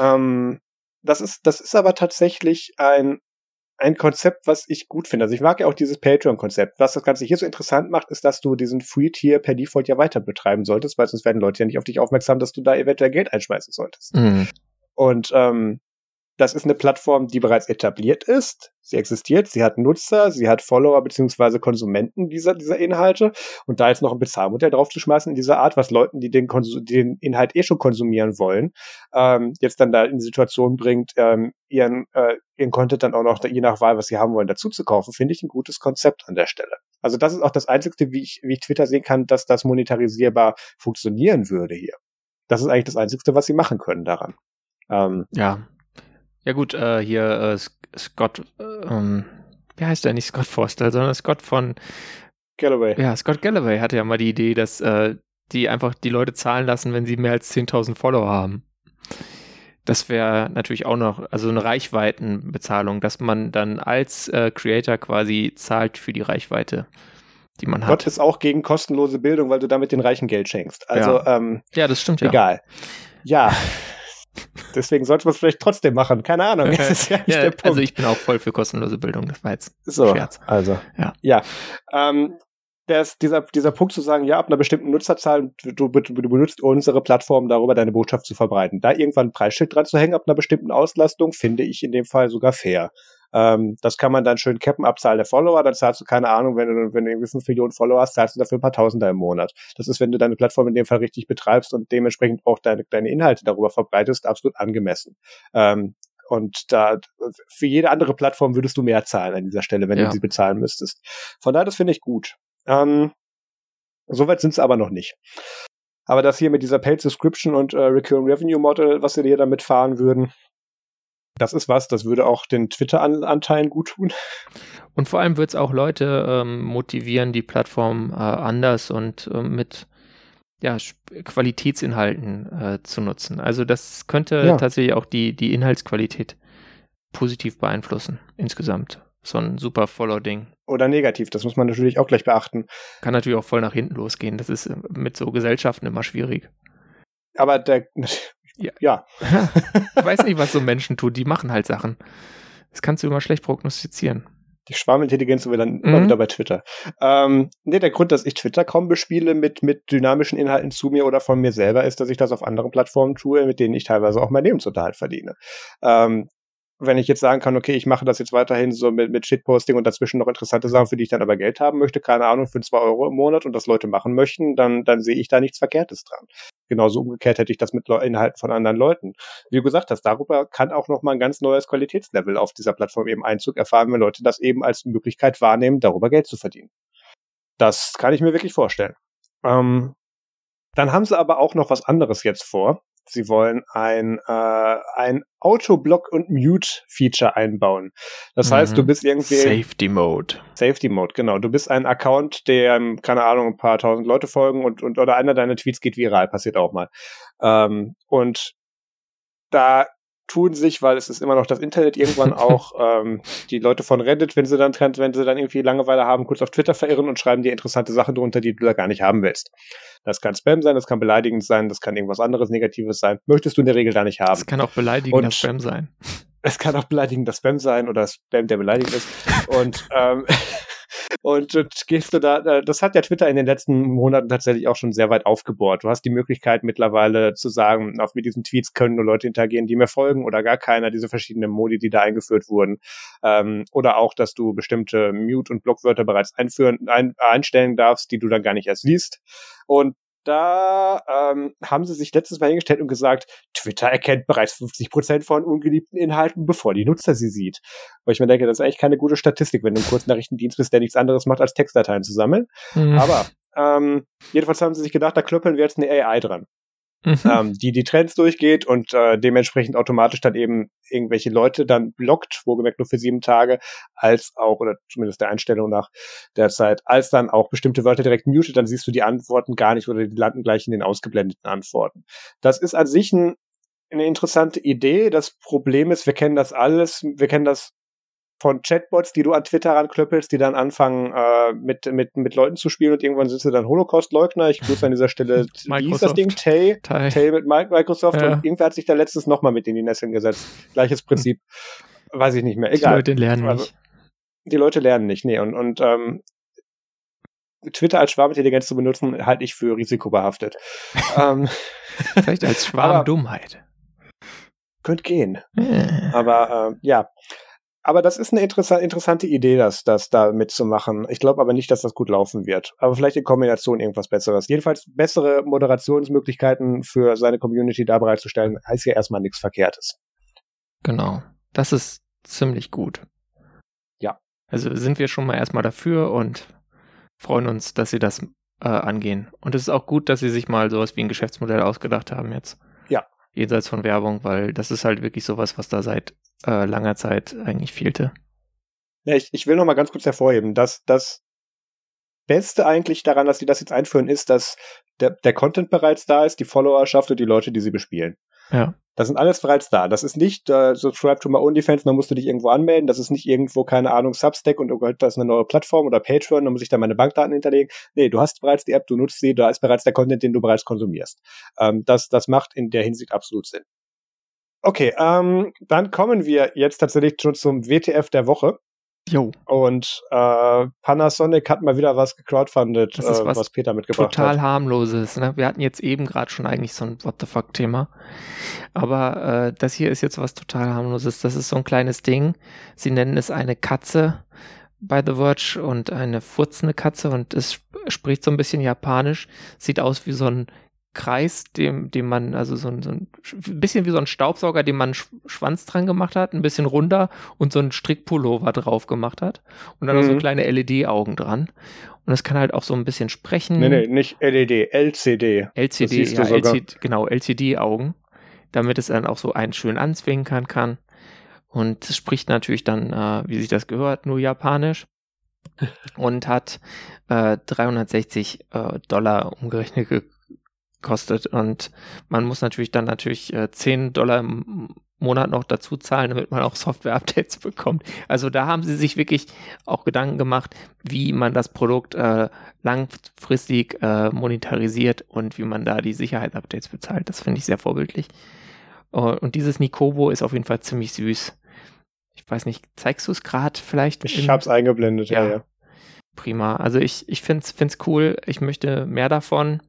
Ähm, das ist, das ist aber tatsächlich ein, ein Konzept, was ich gut finde. Also ich mag ja auch dieses Patreon-Konzept. Was das Ganze hier so interessant macht, ist, dass du diesen Free-Tier per Default ja weiter betreiben solltest, weil sonst werden Leute ja nicht auf dich aufmerksam, dass du da eventuell Geld einschmeißen solltest. Mhm. Und ähm, das ist eine Plattform, die bereits etabliert ist. Sie existiert, sie hat Nutzer, sie hat Follower beziehungsweise Konsumenten dieser, dieser Inhalte. Und da jetzt noch ein Bezahlmodell draufzuschmeißen in dieser Art, was Leuten, die den, Konsum den Inhalt eh schon konsumieren wollen, ähm, jetzt dann da in die Situation bringt, ähm, ihren, äh, ihren Content dann auch noch, je nach Wahl, was sie haben wollen, dazu zu kaufen, finde ich ein gutes Konzept an der Stelle. Also das ist auch das Einzige, wie ich, wie ich Twitter sehen kann, dass das monetarisierbar funktionieren würde hier. Das ist eigentlich das Einzige, was sie machen können daran. Ähm, ja, ja gut, äh, hier äh, Scott, äh, ähm, wie heißt der nicht Scott Forster, sondern Scott von Galloway. Ja, Scott Galloway hatte ja mal die Idee, dass äh, die einfach die Leute zahlen lassen, wenn sie mehr als 10.000 Follower haben. Das wäre natürlich auch noch, also eine Reichweitenbezahlung, dass man dann als äh, Creator quasi zahlt für die Reichweite, die man hat. Gott ist auch gegen kostenlose Bildung, weil du damit den Reichen Geld schenkst. Also, ja, ähm, ja das stimmt ja. Egal. Ja. Deswegen sollte man es vielleicht trotzdem machen. Keine Ahnung. Ja ja. Also ich bin auch voll für kostenlose Bildung. Das war jetzt so, Scherz. Also ja. Ja. Ähm, das, dieser, dieser Punkt zu sagen, ja, ab einer bestimmten Nutzerzahl, du, du, du benutzt unsere Plattform darüber, deine Botschaft zu verbreiten. Da irgendwann ein Preisschild dran zu hängen, ab einer bestimmten Auslastung, finde ich in dem Fall sogar fair. Ähm, das kann man dann schön cappen, Abzahl der Follower, dann zahlst du keine Ahnung, wenn du, wenn du irgendwie 5 Millionen Follower hast, zahlst du dafür ein paar Tausender im Monat. Das ist, wenn du deine Plattform in dem Fall richtig betreibst und dementsprechend auch deine, deine Inhalte darüber verbreitest, absolut angemessen. Ähm, und da für jede andere Plattform würdest du mehr zahlen an dieser Stelle, wenn ja. du sie bezahlen müsstest. Von daher, das finde ich gut. Ähm, Soweit sind es aber noch nicht. Aber das hier mit dieser Paid Subscription und äh, Recurring Revenue Model, was sie hier damit fahren würden, das ist was, das würde auch den Twitter-Anteilen gut tun. Und vor allem wird es auch Leute ähm, motivieren, die Plattform äh, anders und äh, mit ja, Qualitätsinhalten äh, zu nutzen. Also das könnte ja. tatsächlich auch die, die Inhaltsqualität positiv beeinflussen insgesamt. So ein super Follow-Ding. Oder negativ, das muss man natürlich auch gleich beachten. Kann natürlich auch voll nach hinten losgehen. Das ist äh, mit so Gesellschaften immer schwierig. Aber der, ja. ja. ich weiß nicht, was so Menschen tun. Die machen halt Sachen. Das kannst du immer schlecht prognostizieren. Die Schwarmintelligenz wir dann mhm. immer wieder bei Twitter. Ähm, nee, der Grund, dass ich Twitter kaum bespiele mit, mit dynamischen Inhalten zu mir oder von mir selber, ist, dass ich das auf anderen Plattformen tue, mit denen ich teilweise auch mein Lebensunterhalt verdiene. Ähm, wenn ich jetzt sagen kann, okay, ich mache das jetzt weiterhin so mit, mit Shitposting und dazwischen noch interessante Sachen, für die ich dann aber Geld haben möchte, keine Ahnung, für zwei Euro im Monat und das Leute machen möchten, dann, dann sehe ich da nichts Verkehrtes dran. Genauso umgekehrt hätte ich das mit Inhalten von anderen Leuten. Wie du gesagt hast, darüber kann auch nochmal ein ganz neues Qualitätslevel auf dieser Plattform eben Einzug erfahren, wenn Leute das eben als Möglichkeit wahrnehmen, darüber Geld zu verdienen. Das kann ich mir wirklich vorstellen. Ähm, dann haben sie aber auch noch was anderes jetzt vor. Sie wollen ein, äh, ein Autoblock und Mute-Feature einbauen. Das mhm. heißt, du bist irgendwie. Safety Mode. Safety Mode, genau. Du bist ein Account, der, keine Ahnung, ein paar tausend Leute folgen und, und oder einer deiner Tweets geht viral, passiert auch mal. Ähm, und da tun sich, weil es ist immer noch das Internet, irgendwann auch ähm, die Leute von Reddit, wenn sie dann wenn sie dann irgendwie Langeweile haben, kurz auf Twitter verirren und schreiben dir interessante Sachen drunter, die du da gar nicht haben willst. Das kann Spam sein, das kann beleidigend sein, das kann irgendwas anderes Negatives sein. Möchtest du in der Regel da nicht haben. Es kann auch beleidigender und Spam sein. Es kann auch beleidigender Spam sein oder Spam, der beleidigend ist. und ähm, und, und gehst du da, das hat ja Twitter in den letzten Monaten tatsächlich auch schon sehr weit aufgebohrt. Du hast die Möglichkeit mittlerweile zu sagen, auf mit diesen Tweets können nur Leute interagieren, die mir folgen oder gar keiner, diese verschiedenen Modi, die da eingeführt wurden. Ähm, oder auch, dass du bestimmte Mute- und Blockwörter bereits einführen, ein, einstellen darfst, die du dann gar nicht erst liest. Und da ähm, haben sie sich letztes Mal hingestellt und gesagt, Twitter erkennt bereits 50 Prozent von ungeliebten Inhalten, bevor die Nutzer sie sieht. Weil ich mir denke, das ist eigentlich keine gute Statistik, wenn du ein Kurznachrichtendienst bist, der nichts anderes macht, als Textdateien zu sammeln. Mhm. Aber ähm, jedenfalls haben sie sich gedacht, da klöppeln wir jetzt eine AI dran mhm. ähm, die die Trends durchgeht und äh, dementsprechend automatisch dann eben irgendwelche Leute dann blockt, wohlgemerkt nur für sieben Tage, als auch, oder zumindest der Einstellung nach der Zeit, als dann auch bestimmte Wörter direkt mutet, dann siehst du die Antworten gar nicht oder die landen gleich in den ausgeblendeten Antworten. Das ist an sich ein eine interessante Idee. Das Problem ist, wir kennen das alles, wir kennen das von Chatbots, die du an Twitter ranklöppelst, die dann anfangen, äh, mit, mit, mit Leuten zu spielen und irgendwann sind sie dann Holocaust-Leugner. Ich grüße an dieser Stelle, wie hieß das Ding? Tay? Tay, Tay mit Microsoft ja. und irgendwer hat sich da letztes nochmal mit in die Nesseln gesetzt. Gleiches Prinzip. Weiß ich nicht mehr. Egal. Die Leute lernen also, nicht. Die Leute lernen nicht, nee. Und, und ähm, Twitter als Schwarmintelligenz zu benutzen, halte ich für risikobehaftet. ähm, Vielleicht als Schwarmdummheit. Könnte gehen. Aber äh, ja, aber das ist eine interessa interessante Idee, das, das da mitzumachen. Ich glaube aber nicht, dass das gut laufen wird. Aber vielleicht in Kombination irgendwas Besseres. Jedenfalls bessere Moderationsmöglichkeiten für seine Community da bereitzustellen, heißt ja erstmal nichts Verkehrtes. Genau. Das ist ziemlich gut. Ja. Also sind wir schon mal erstmal dafür und freuen uns, dass sie das äh, angehen. Und es ist auch gut, dass sie sich mal sowas wie ein Geschäftsmodell ausgedacht haben jetzt. Jenseits von Werbung, weil das ist halt wirklich sowas, was da seit äh, langer Zeit eigentlich fehlte. Ja, ich, ich will noch mal ganz kurz hervorheben, dass das Beste eigentlich daran, dass sie das jetzt einführen, ist, dass der, der Content bereits da ist, die Followerschaft und die Leute, die sie bespielen. Ja. Das sind alles bereits da. Das ist nicht äh, subscribe to my OnlyFans, dann musst du dich irgendwo anmelden. Das ist nicht irgendwo, keine Ahnung, Substack und oh Gott, das ist eine neue Plattform oder Patreon, dann muss ich da meine Bankdaten hinterlegen. Nee, du hast bereits die App, du nutzt sie, da ist bereits der Content, den du bereits konsumierst. Ähm, das, das macht in der Hinsicht absolut Sinn. Okay, ähm, dann kommen wir jetzt tatsächlich schon zum WTF der Woche. Jo. Und äh, Panasonic hat mal wieder was gecrowdfundet, äh, was, was, Peter mitgebracht total hat. Total harmloses. Ne? Wir hatten jetzt eben gerade schon eigentlich so ein What the fuck Thema. Aber äh, das hier ist jetzt was total harmloses. Das ist so ein kleines Ding. Sie nennen es eine Katze bei The Verge und eine furzende Katze und es spricht so ein bisschen japanisch. Sieht aus wie so ein Kreis, dem, dem man, also so ein, so ein bisschen wie so ein Staubsauger, dem man einen Schwanz dran gemacht hat, ein bisschen runder und so ein Strickpullover drauf gemacht hat. Und dann mhm. noch so kleine LED-Augen dran. Und es kann halt auch so ein bisschen sprechen. Nee, nee, nicht LED, LCD. LCD, ja, LCD, genau, LCD-Augen. Damit es dann auch so einen schön anzwinkern kann. Und es spricht natürlich dann, äh, wie sich das gehört, nur Japanisch. und hat äh, 360 äh, Dollar umgerechnet kostet. Und man muss natürlich dann natürlich äh, 10 Dollar im Monat noch dazu zahlen, damit man auch Software-Updates bekommt. Also da haben sie sich wirklich auch Gedanken gemacht, wie man das Produkt äh, langfristig äh, monetarisiert und wie man da die Sicherheit-Updates bezahlt. Das finde ich sehr vorbildlich. Uh, und dieses Nikobo ist auf jeden Fall ziemlich süß. Ich weiß nicht, zeigst du es gerade vielleicht? Ich habe es eingeblendet, ja, ja. ja. Prima. Also ich, ich finde es cool. Ich möchte mehr davon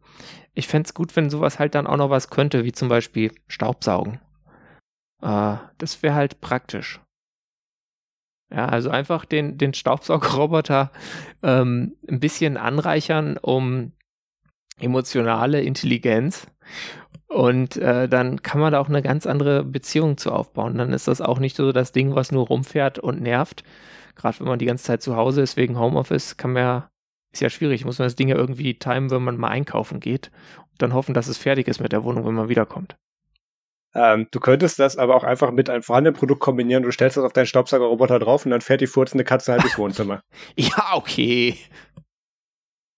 ich fände es gut, wenn sowas halt dann auch noch was könnte, wie zum Beispiel Staubsaugen. Äh, das wäre halt praktisch. Ja, also einfach den, den Staubsaugerroboter ähm, ein bisschen anreichern um emotionale Intelligenz. Und äh, dann kann man da auch eine ganz andere Beziehung zu aufbauen. Dann ist das auch nicht so das Ding, was nur rumfährt und nervt. Gerade wenn man die ganze Zeit zu Hause ist wegen Homeoffice, kann man ja ist ja schwierig. Muss man das Ding ja irgendwie timen, wenn man mal einkaufen geht und dann hoffen, dass es fertig ist mit der Wohnung, wenn man wiederkommt. Ähm, du könntest das aber auch einfach mit einem vorhandenen Produkt kombinieren. Du stellst das auf deinen Staubsaugerroboter drauf und dann fährt die furzende Katze halt durchs Wohnzimmer. ja, okay.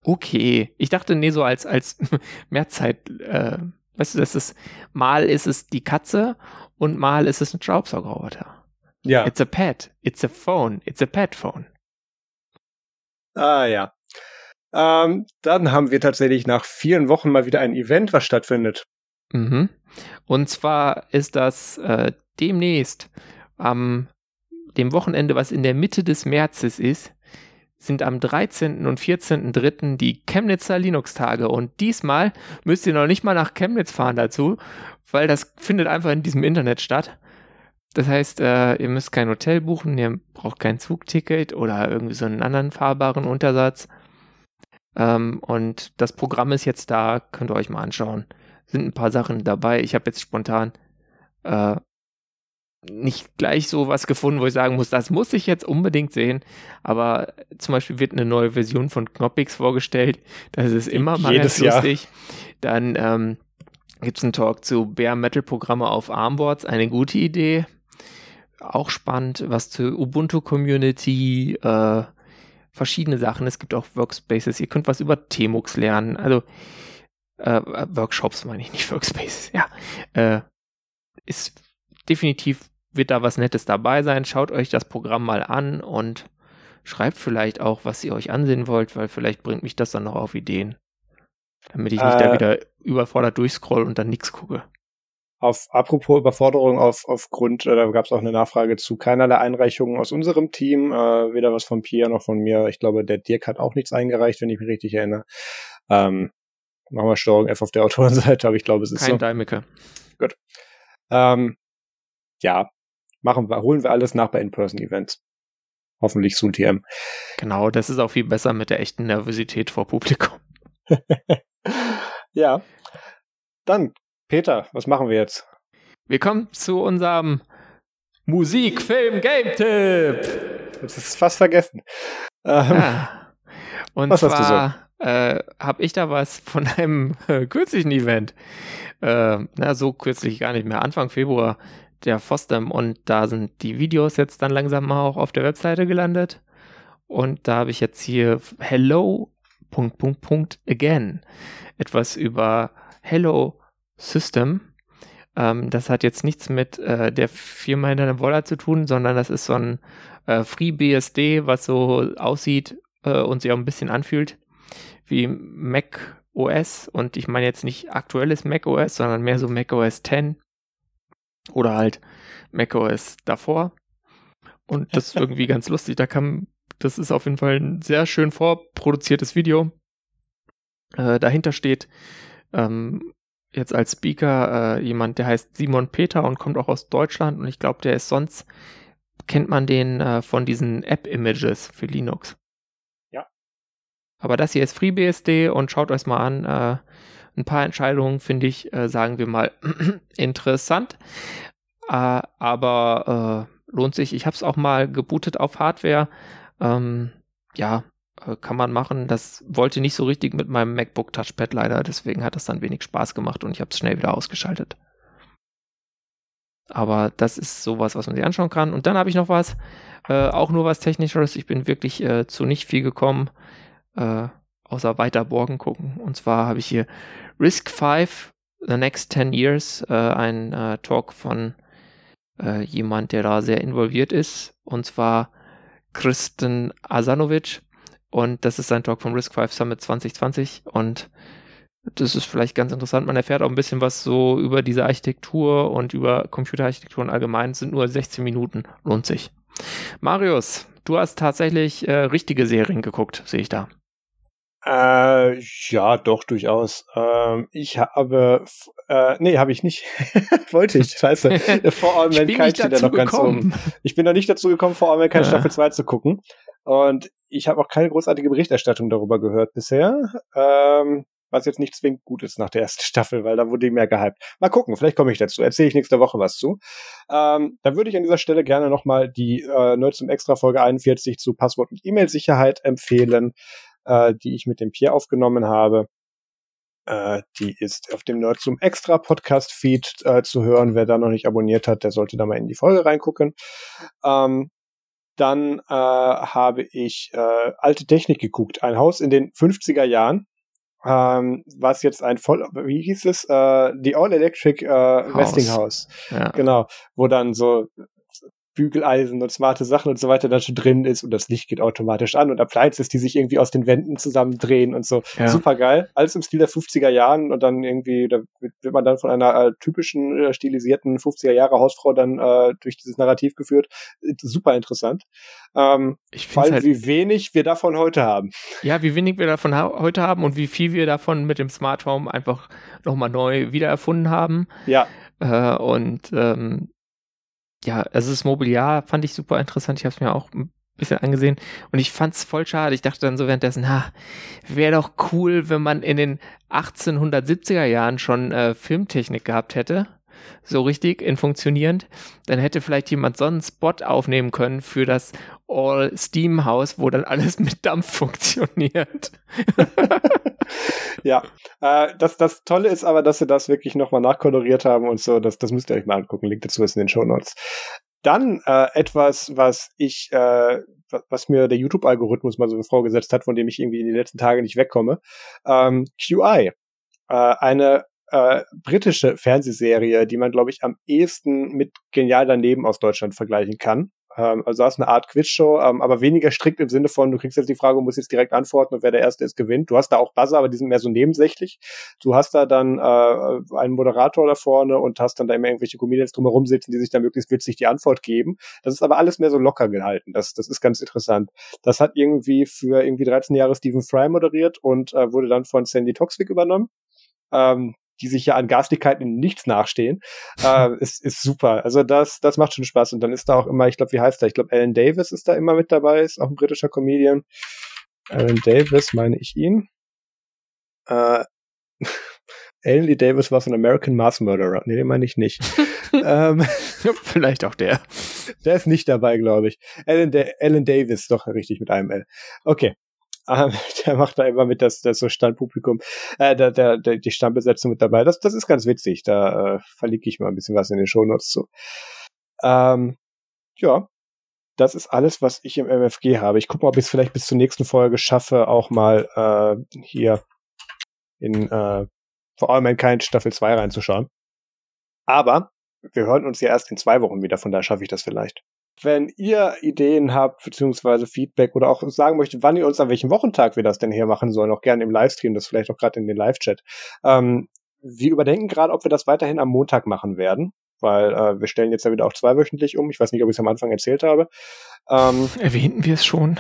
Okay. Ich dachte, nee, so als, als Mehrzeit, äh, weißt du, das ist, mal ist es die Katze und mal ist es ein Staubsaugerroboter. Ja. It's a pet. It's a phone. It's a pet phone. Ah, ja. Ähm, dann haben wir tatsächlich nach vielen Wochen mal wieder ein Event, was stattfindet. Mhm. Und zwar ist das äh, demnächst am dem Wochenende, was in der Mitte des Märzes ist, sind am 13. und 14.3. die Chemnitzer Linux-Tage. Und diesmal müsst ihr noch nicht mal nach Chemnitz fahren dazu, weil das findet einfach in diesem Internet statt. Das heißt, äh, ihr müsst kein Hotel buchen, ihr braucht kein Zugticket oder irgendwie so einen anderen fahrbaren Untersatz. Ähm, und das Programm ist jetzt da, könnt ihr euch mal anschauen sind ein paar Sachen dabei. Ich habe jetzt spontan äh, nicht gleich so was gefunden, wo ich sagen muss, das muss ich jetzt unbedingt sehen. Aber zum Beispiel wird eine neue Version von Knoppix vorgestellt. Das ist immer mal Jedes ganz lustig. Jahr. Dann ähm, gibt es einen Talk zu Bare Metal Programme auf Armboards. Eine gute Idee. Auch spannend. Was zur Ubuntu Community. Äh, verschiedene Sachen. Es gibt auch Workspaces. Ihr könnt was über Tmux lernen. Also äh, Workshops meine ich, nicht Workspaces, ja, äh, ist definitiv wird da was Nettes dabei sein. Schaut euch das Programm mal an und schreibt vielleicht auch, was ihr euch ansehen wollt, weil vielleicht bringt mich das dann noch auf Ideen. Damit ich nicht äh, da wieder überfordert durchscroll und dann nichts gucke. Auf apropos Überforderung auf aufgrund, äh, da gab es auch eine Nachfrage zu keinerlei Einreichungen aus unserem Team, äh, weder was von Pia noch von mir. Ich glaube, der Dirk hat auch nichts eingereicht, wenn ich mich richtig erinnere. Ähm, machen wir Steuerung F auf der Autorenseite, aber ich glaube, es ist Kein so. Kein Gut. Ähm, ja, machen wir, holen wir alles nach bei In-Person-Events. Hoffentlich soon TM. Genau, das ist auch viel besser mit der echten Nervosität vor Publikum. ja. Dann, Peter, was machen wir jetzt? Wir kommen zu unserem Musik, Film, Game-Tipp. Das ist fast vergessen. Ähm, ja. Und was zwar äh, habe ich da was von einem äh, kürzlichen Event. Äh, na, so kürzlich gar nicht mehr. Anfang Februar der FOSDEM und da sind die Videos jetzt dann langsam mal auch auf der Webseite gelandet. Und da habe ich jetzt hier Hello, Punkt, Punkt, Punkt, again. Etwas über Hello System. Ähm, das hat jetzt nichts mit äh, der Firma hinter dem Woller zu tun, sondern das ist so ein äh, FreeBSD, was so aussieht äh, und sich auch ein bisschen anfühlt wie Mac OS und ich meine jetzt nicht aktuelles Mac OS, sondern mehr so Mac OS 10 oder halt Mac OS davor. Und das ist irgendwie ganz lustig. Da kam, das ist auf jeden Fall ein sehr schön vorproduziertes Video. Äh, dahinter steht ähm, jetzt als Speaker äh, jemand, der heißt Simon Peter und kommt auch aus Deutschland und ich glaube, der ist sonst, kennt man den äh, von diesen App-Images für Linux. Aber das hier ist FreeBSD und schaut euch mal an. Äh, ein paar Entscheidungen finde ich, äh, sagen wir mal, interessant. Äh, aber äh, lohnt sich. Ich habe es auch mal gebootet auf Hardware. Ähm, ja, äh, kann man machen. Das wollte nicht so richtig mit meinem MacBook Touchpad leider. Deswegen hat das dann wenig Spaß gemacht und ich habe es schnell wieder ausgeschaltet. Aber das ist sowas, was man sich anschauen kann. Und dann habe ich noch was, äh, auch nur was Technisches. Ich bin wirklich äh, zu nicht viel gekommen äh, außer weiter Borgen gucken. Und zwar habe ich hier Risk 5, The Next 10 Years, äh, ein äh, Talk von jemand, der da sehr involviert ist, und zwar Kristen Asanovic. Und das ist sein Talk vom Risk 5 Summit 2020. Und das ist vielleicht ganz interessant. Man erfährt auch ein bisschen was so über diese Architektur und über Computerarchitektur und allgemein. Es sind nur 16 Minuten. Lohnt sich. Marius, du hast tatsächlich äh, richtige Serien geguckt, sehe ich da. Äh, ja, doch, durchaus. Ähm, ich habe, äh, nee, habe ich nicht. Wollte ich, scheiße. Vor All Mankind steht ja noch ganz oben. Ich bin noch nicht dazu gekommen, vor All Mankind ja. Staffel 2 zu gucken. Und ich habe auch keine großartige Berichterstattung darüber gehört bisher. Ähm, was jetzt nicht zwingend gut ist nach der ersten Staffel, weil da wurde die mehr gehypt. Mal gucken, vielleicht komme ich dazu. Erzähle ich nächste Woche was zu. Ähm, dann würde ich an dieser Stelle gerne nochmal die äh, Nerds zum Extra Folge 41 zu Passwort und E-Mail-Sicherheit empfehlen. Äh, die ich mit dem Pierre aufgenommen habe. Äh, die ist auf dem Nerd zum Extra Podcast Feed äh, zu hören. Wer da noch nicht abonniert hat, der sollte da mal in die Folge reingucken. Ähm, dann äh, habe ich äh, alte Technik geguckt. Ein Haus in den 50er Jahren. Ähm, was jetzt ein voll, wie hieß es? Äh, die All Electric äh, Westinghouse. Ja. Genau, wo dann so Bügeleisen und smarte Sachen und so weiter da schon drin ist und das Licht geht automatisch an und Appliances, die sich irgendwie aus den Wänden zusammendrehen und so. Ja. Super geil. Alles im Stil der 50er Jahren und dann irgendwie, da wird man dann von einer äh, typischen äh, stilisierten 50er Jahre Hausfrau dann äh, durch dieses Narrativ geführt. Super interessant. Ähm, ich vor allem, halt, wie wenig wir davon heute haben. Ja, wie wenig wir davon ha heute haben und wie viel wir davon mit dem Smart Home einfach nochmal neu wiedererfunden haben. Ja. Äh, und ähm, ja, also das Mobiliar fand ich super interessant. Ich habe es mir auch ein bisschen angesehen und ich fand es voll schade. Ich dachte dann so währenddessen, ha, wäre doch cool, wenn man in den 1870er Jahren schon äh, Filmtechnik gehabt hätte. So richtig in funktionierend, dann hätte vielleicht jemand so einen Spot aufnehmen können für das All-Steam-Haus, wo dann alles mit Dampf funktioniert. ja, äh, das, das Tolle ist aber, dass sie das wirklich nochmal nachkoloriert haben und so. Das, das müsst ihr euch mal angucken. Link dazu ist in den Show Notes. Dann äh, etwas, was ich, äh, was mir der YouTube-Algorithmus mal so vorgesetzt hat, von dem ich irgendwie in den letzten Tagen nicht wegkomme. Ähm, QI. Äh, eine äh, britische Fernsehserie, die man, glaube ich, am ehesten mit Genial daneben aus Deutschland vergleichen kann. Ähm, also das ist eine Art Quizshow, ähm, aber weniger strikt im Sinne von, du kriegst jetzt die Frage und musst jetzt direkt antworten und wer der Erste ist, gewinnt. Du hast da auch Buzzer, aber die sind mehr so nebensächlich. Du hast da dann äh, einen Moderator da vorne und hast dann da immer irgendwelche Comedians drumherum sitzen, die sich da möglichst witzig die Antwort geben. Das ist aber alles mehr so locker gehalten. Das, das ist ganz interessant. Das hat irgendwie für irgendwie 13 Jahre Stephen Fry moderiert und äh, wurde dann von Sandy Toxvig übernommen. Ähm, die sich ja an Garstigkeiten in nichts nachstehen, äh, ist, ist super. Also das, das macht schon Spaß. Und dann ist da auch immer, ich glaube, wie heißt der? Ich glaube, Alan Davis ist da immer mit dabei, ist auch ein britischer Comedian. Alan Davis, meine ich ihn. Äh, Alan Lee Davis war so ein American Mass Murderer. Nee, den meine ich nicht. ähm, Vielleicht auch der. Der ist nicht dabei, glaube ich. Alan, da Alan Davis, doch richtig mit einem L. Okay. Ähm, der macht da immer mit das, das so Standpublikum, äh, der, der, der, die Stammbesetzung mit dabei. Das, das ist ganz witzig. Da äh, verlinke ich mal ein bisschen was in den Shownotes zu. Ähm, ja, das ist alles, was ich im MFG habe. Ich gucke mal, ob ich es vielleicht bis zur nächsten Folge schaffe, auch mal äh, hier in äh, For All Mankind Staffel 2 reinzuschauen. Aber wir hören uns ja erst in zwei Wochen wieder, von daher schaffe ich das vielleicht. Wenn ihr Ideen habt, beziehungsweise Feedback oder auch sagen möchtet, wann ihr uns an welchem Wochentag wir das denn hier machen sollen, auch gerne im Livestream, das vielleicht auch gerade in den Live-Chat. Ähm, wir überdenken gerade, ob wir das weiterhin am Montag machen werden, weil äh, wir stellen jetzt ja wieder auch zweiwöchentlich um. Ich weiß nicht, ob ich es am Anfang erzählt habe. Ähm, Erwähnten wir es schon?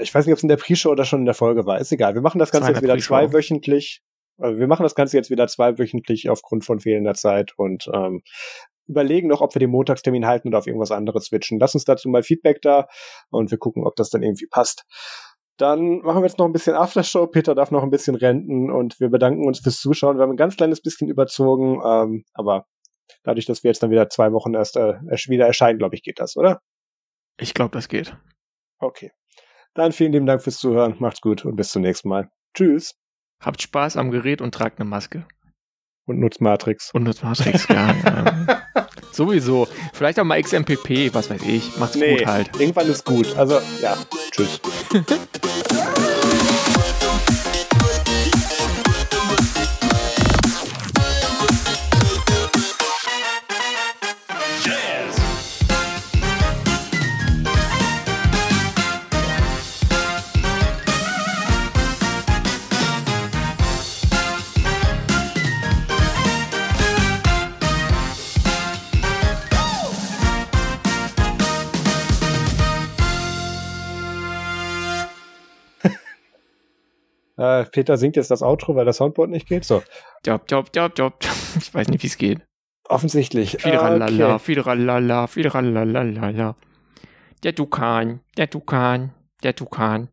Ich weiß nicht, ob es in der Pre-Show oder schon in der Folge war. Ist egal. Wir machen das Ganze jetzt wieder zweiwöchentlich. Also wir machen das Ganze jetzt wieder zweiwöchentlich aufgrund von fehlender Zeit und ähm, überlegen noch, ob wir den Montagstermin halten oder auf irgendwas anderes switchen. Lass uns dazu mal Feedback da und wir gucken, ob das dann irgendwie passt. Dann machen wir jetzt noch ein bisschen Aftershow. Peter darf noch ein bisschen renten und wir bedanken uns fürs Zuschauen. Wir haben ein ganz kleines bisschen überzogen, ähm, aber dadurch, dass wir jetzt dann wieder zwei Wochen erst äh, wieder erscheinen, glaube ich, geht das, oder? Ich glaube, das geht. Okay. Dann vielen lieben Dank fürs Zuhören. Macht's gut und bis zum nächsten Mal. Tschüss. Habt Spaß am Gerät und tragt eine Maske. Und nutzt Matrix. Und nutzt Matrix, ja. ja. Sowieso. Vielleicht auch mal XMPP, was weiß ich. Macht's nee, gut halt. Irgendwann ist gut. Also, ja. Tschüss. Äh, Peter singt jetzt das Outro, weil das Soundboard nicht geht. So. Job, job, job, job. Ich weiß nicht, wie es geht. Offensichtlich. Fideralala, okay. fideralala, fideralala. Der Dukan, der Dukan, der Dukan.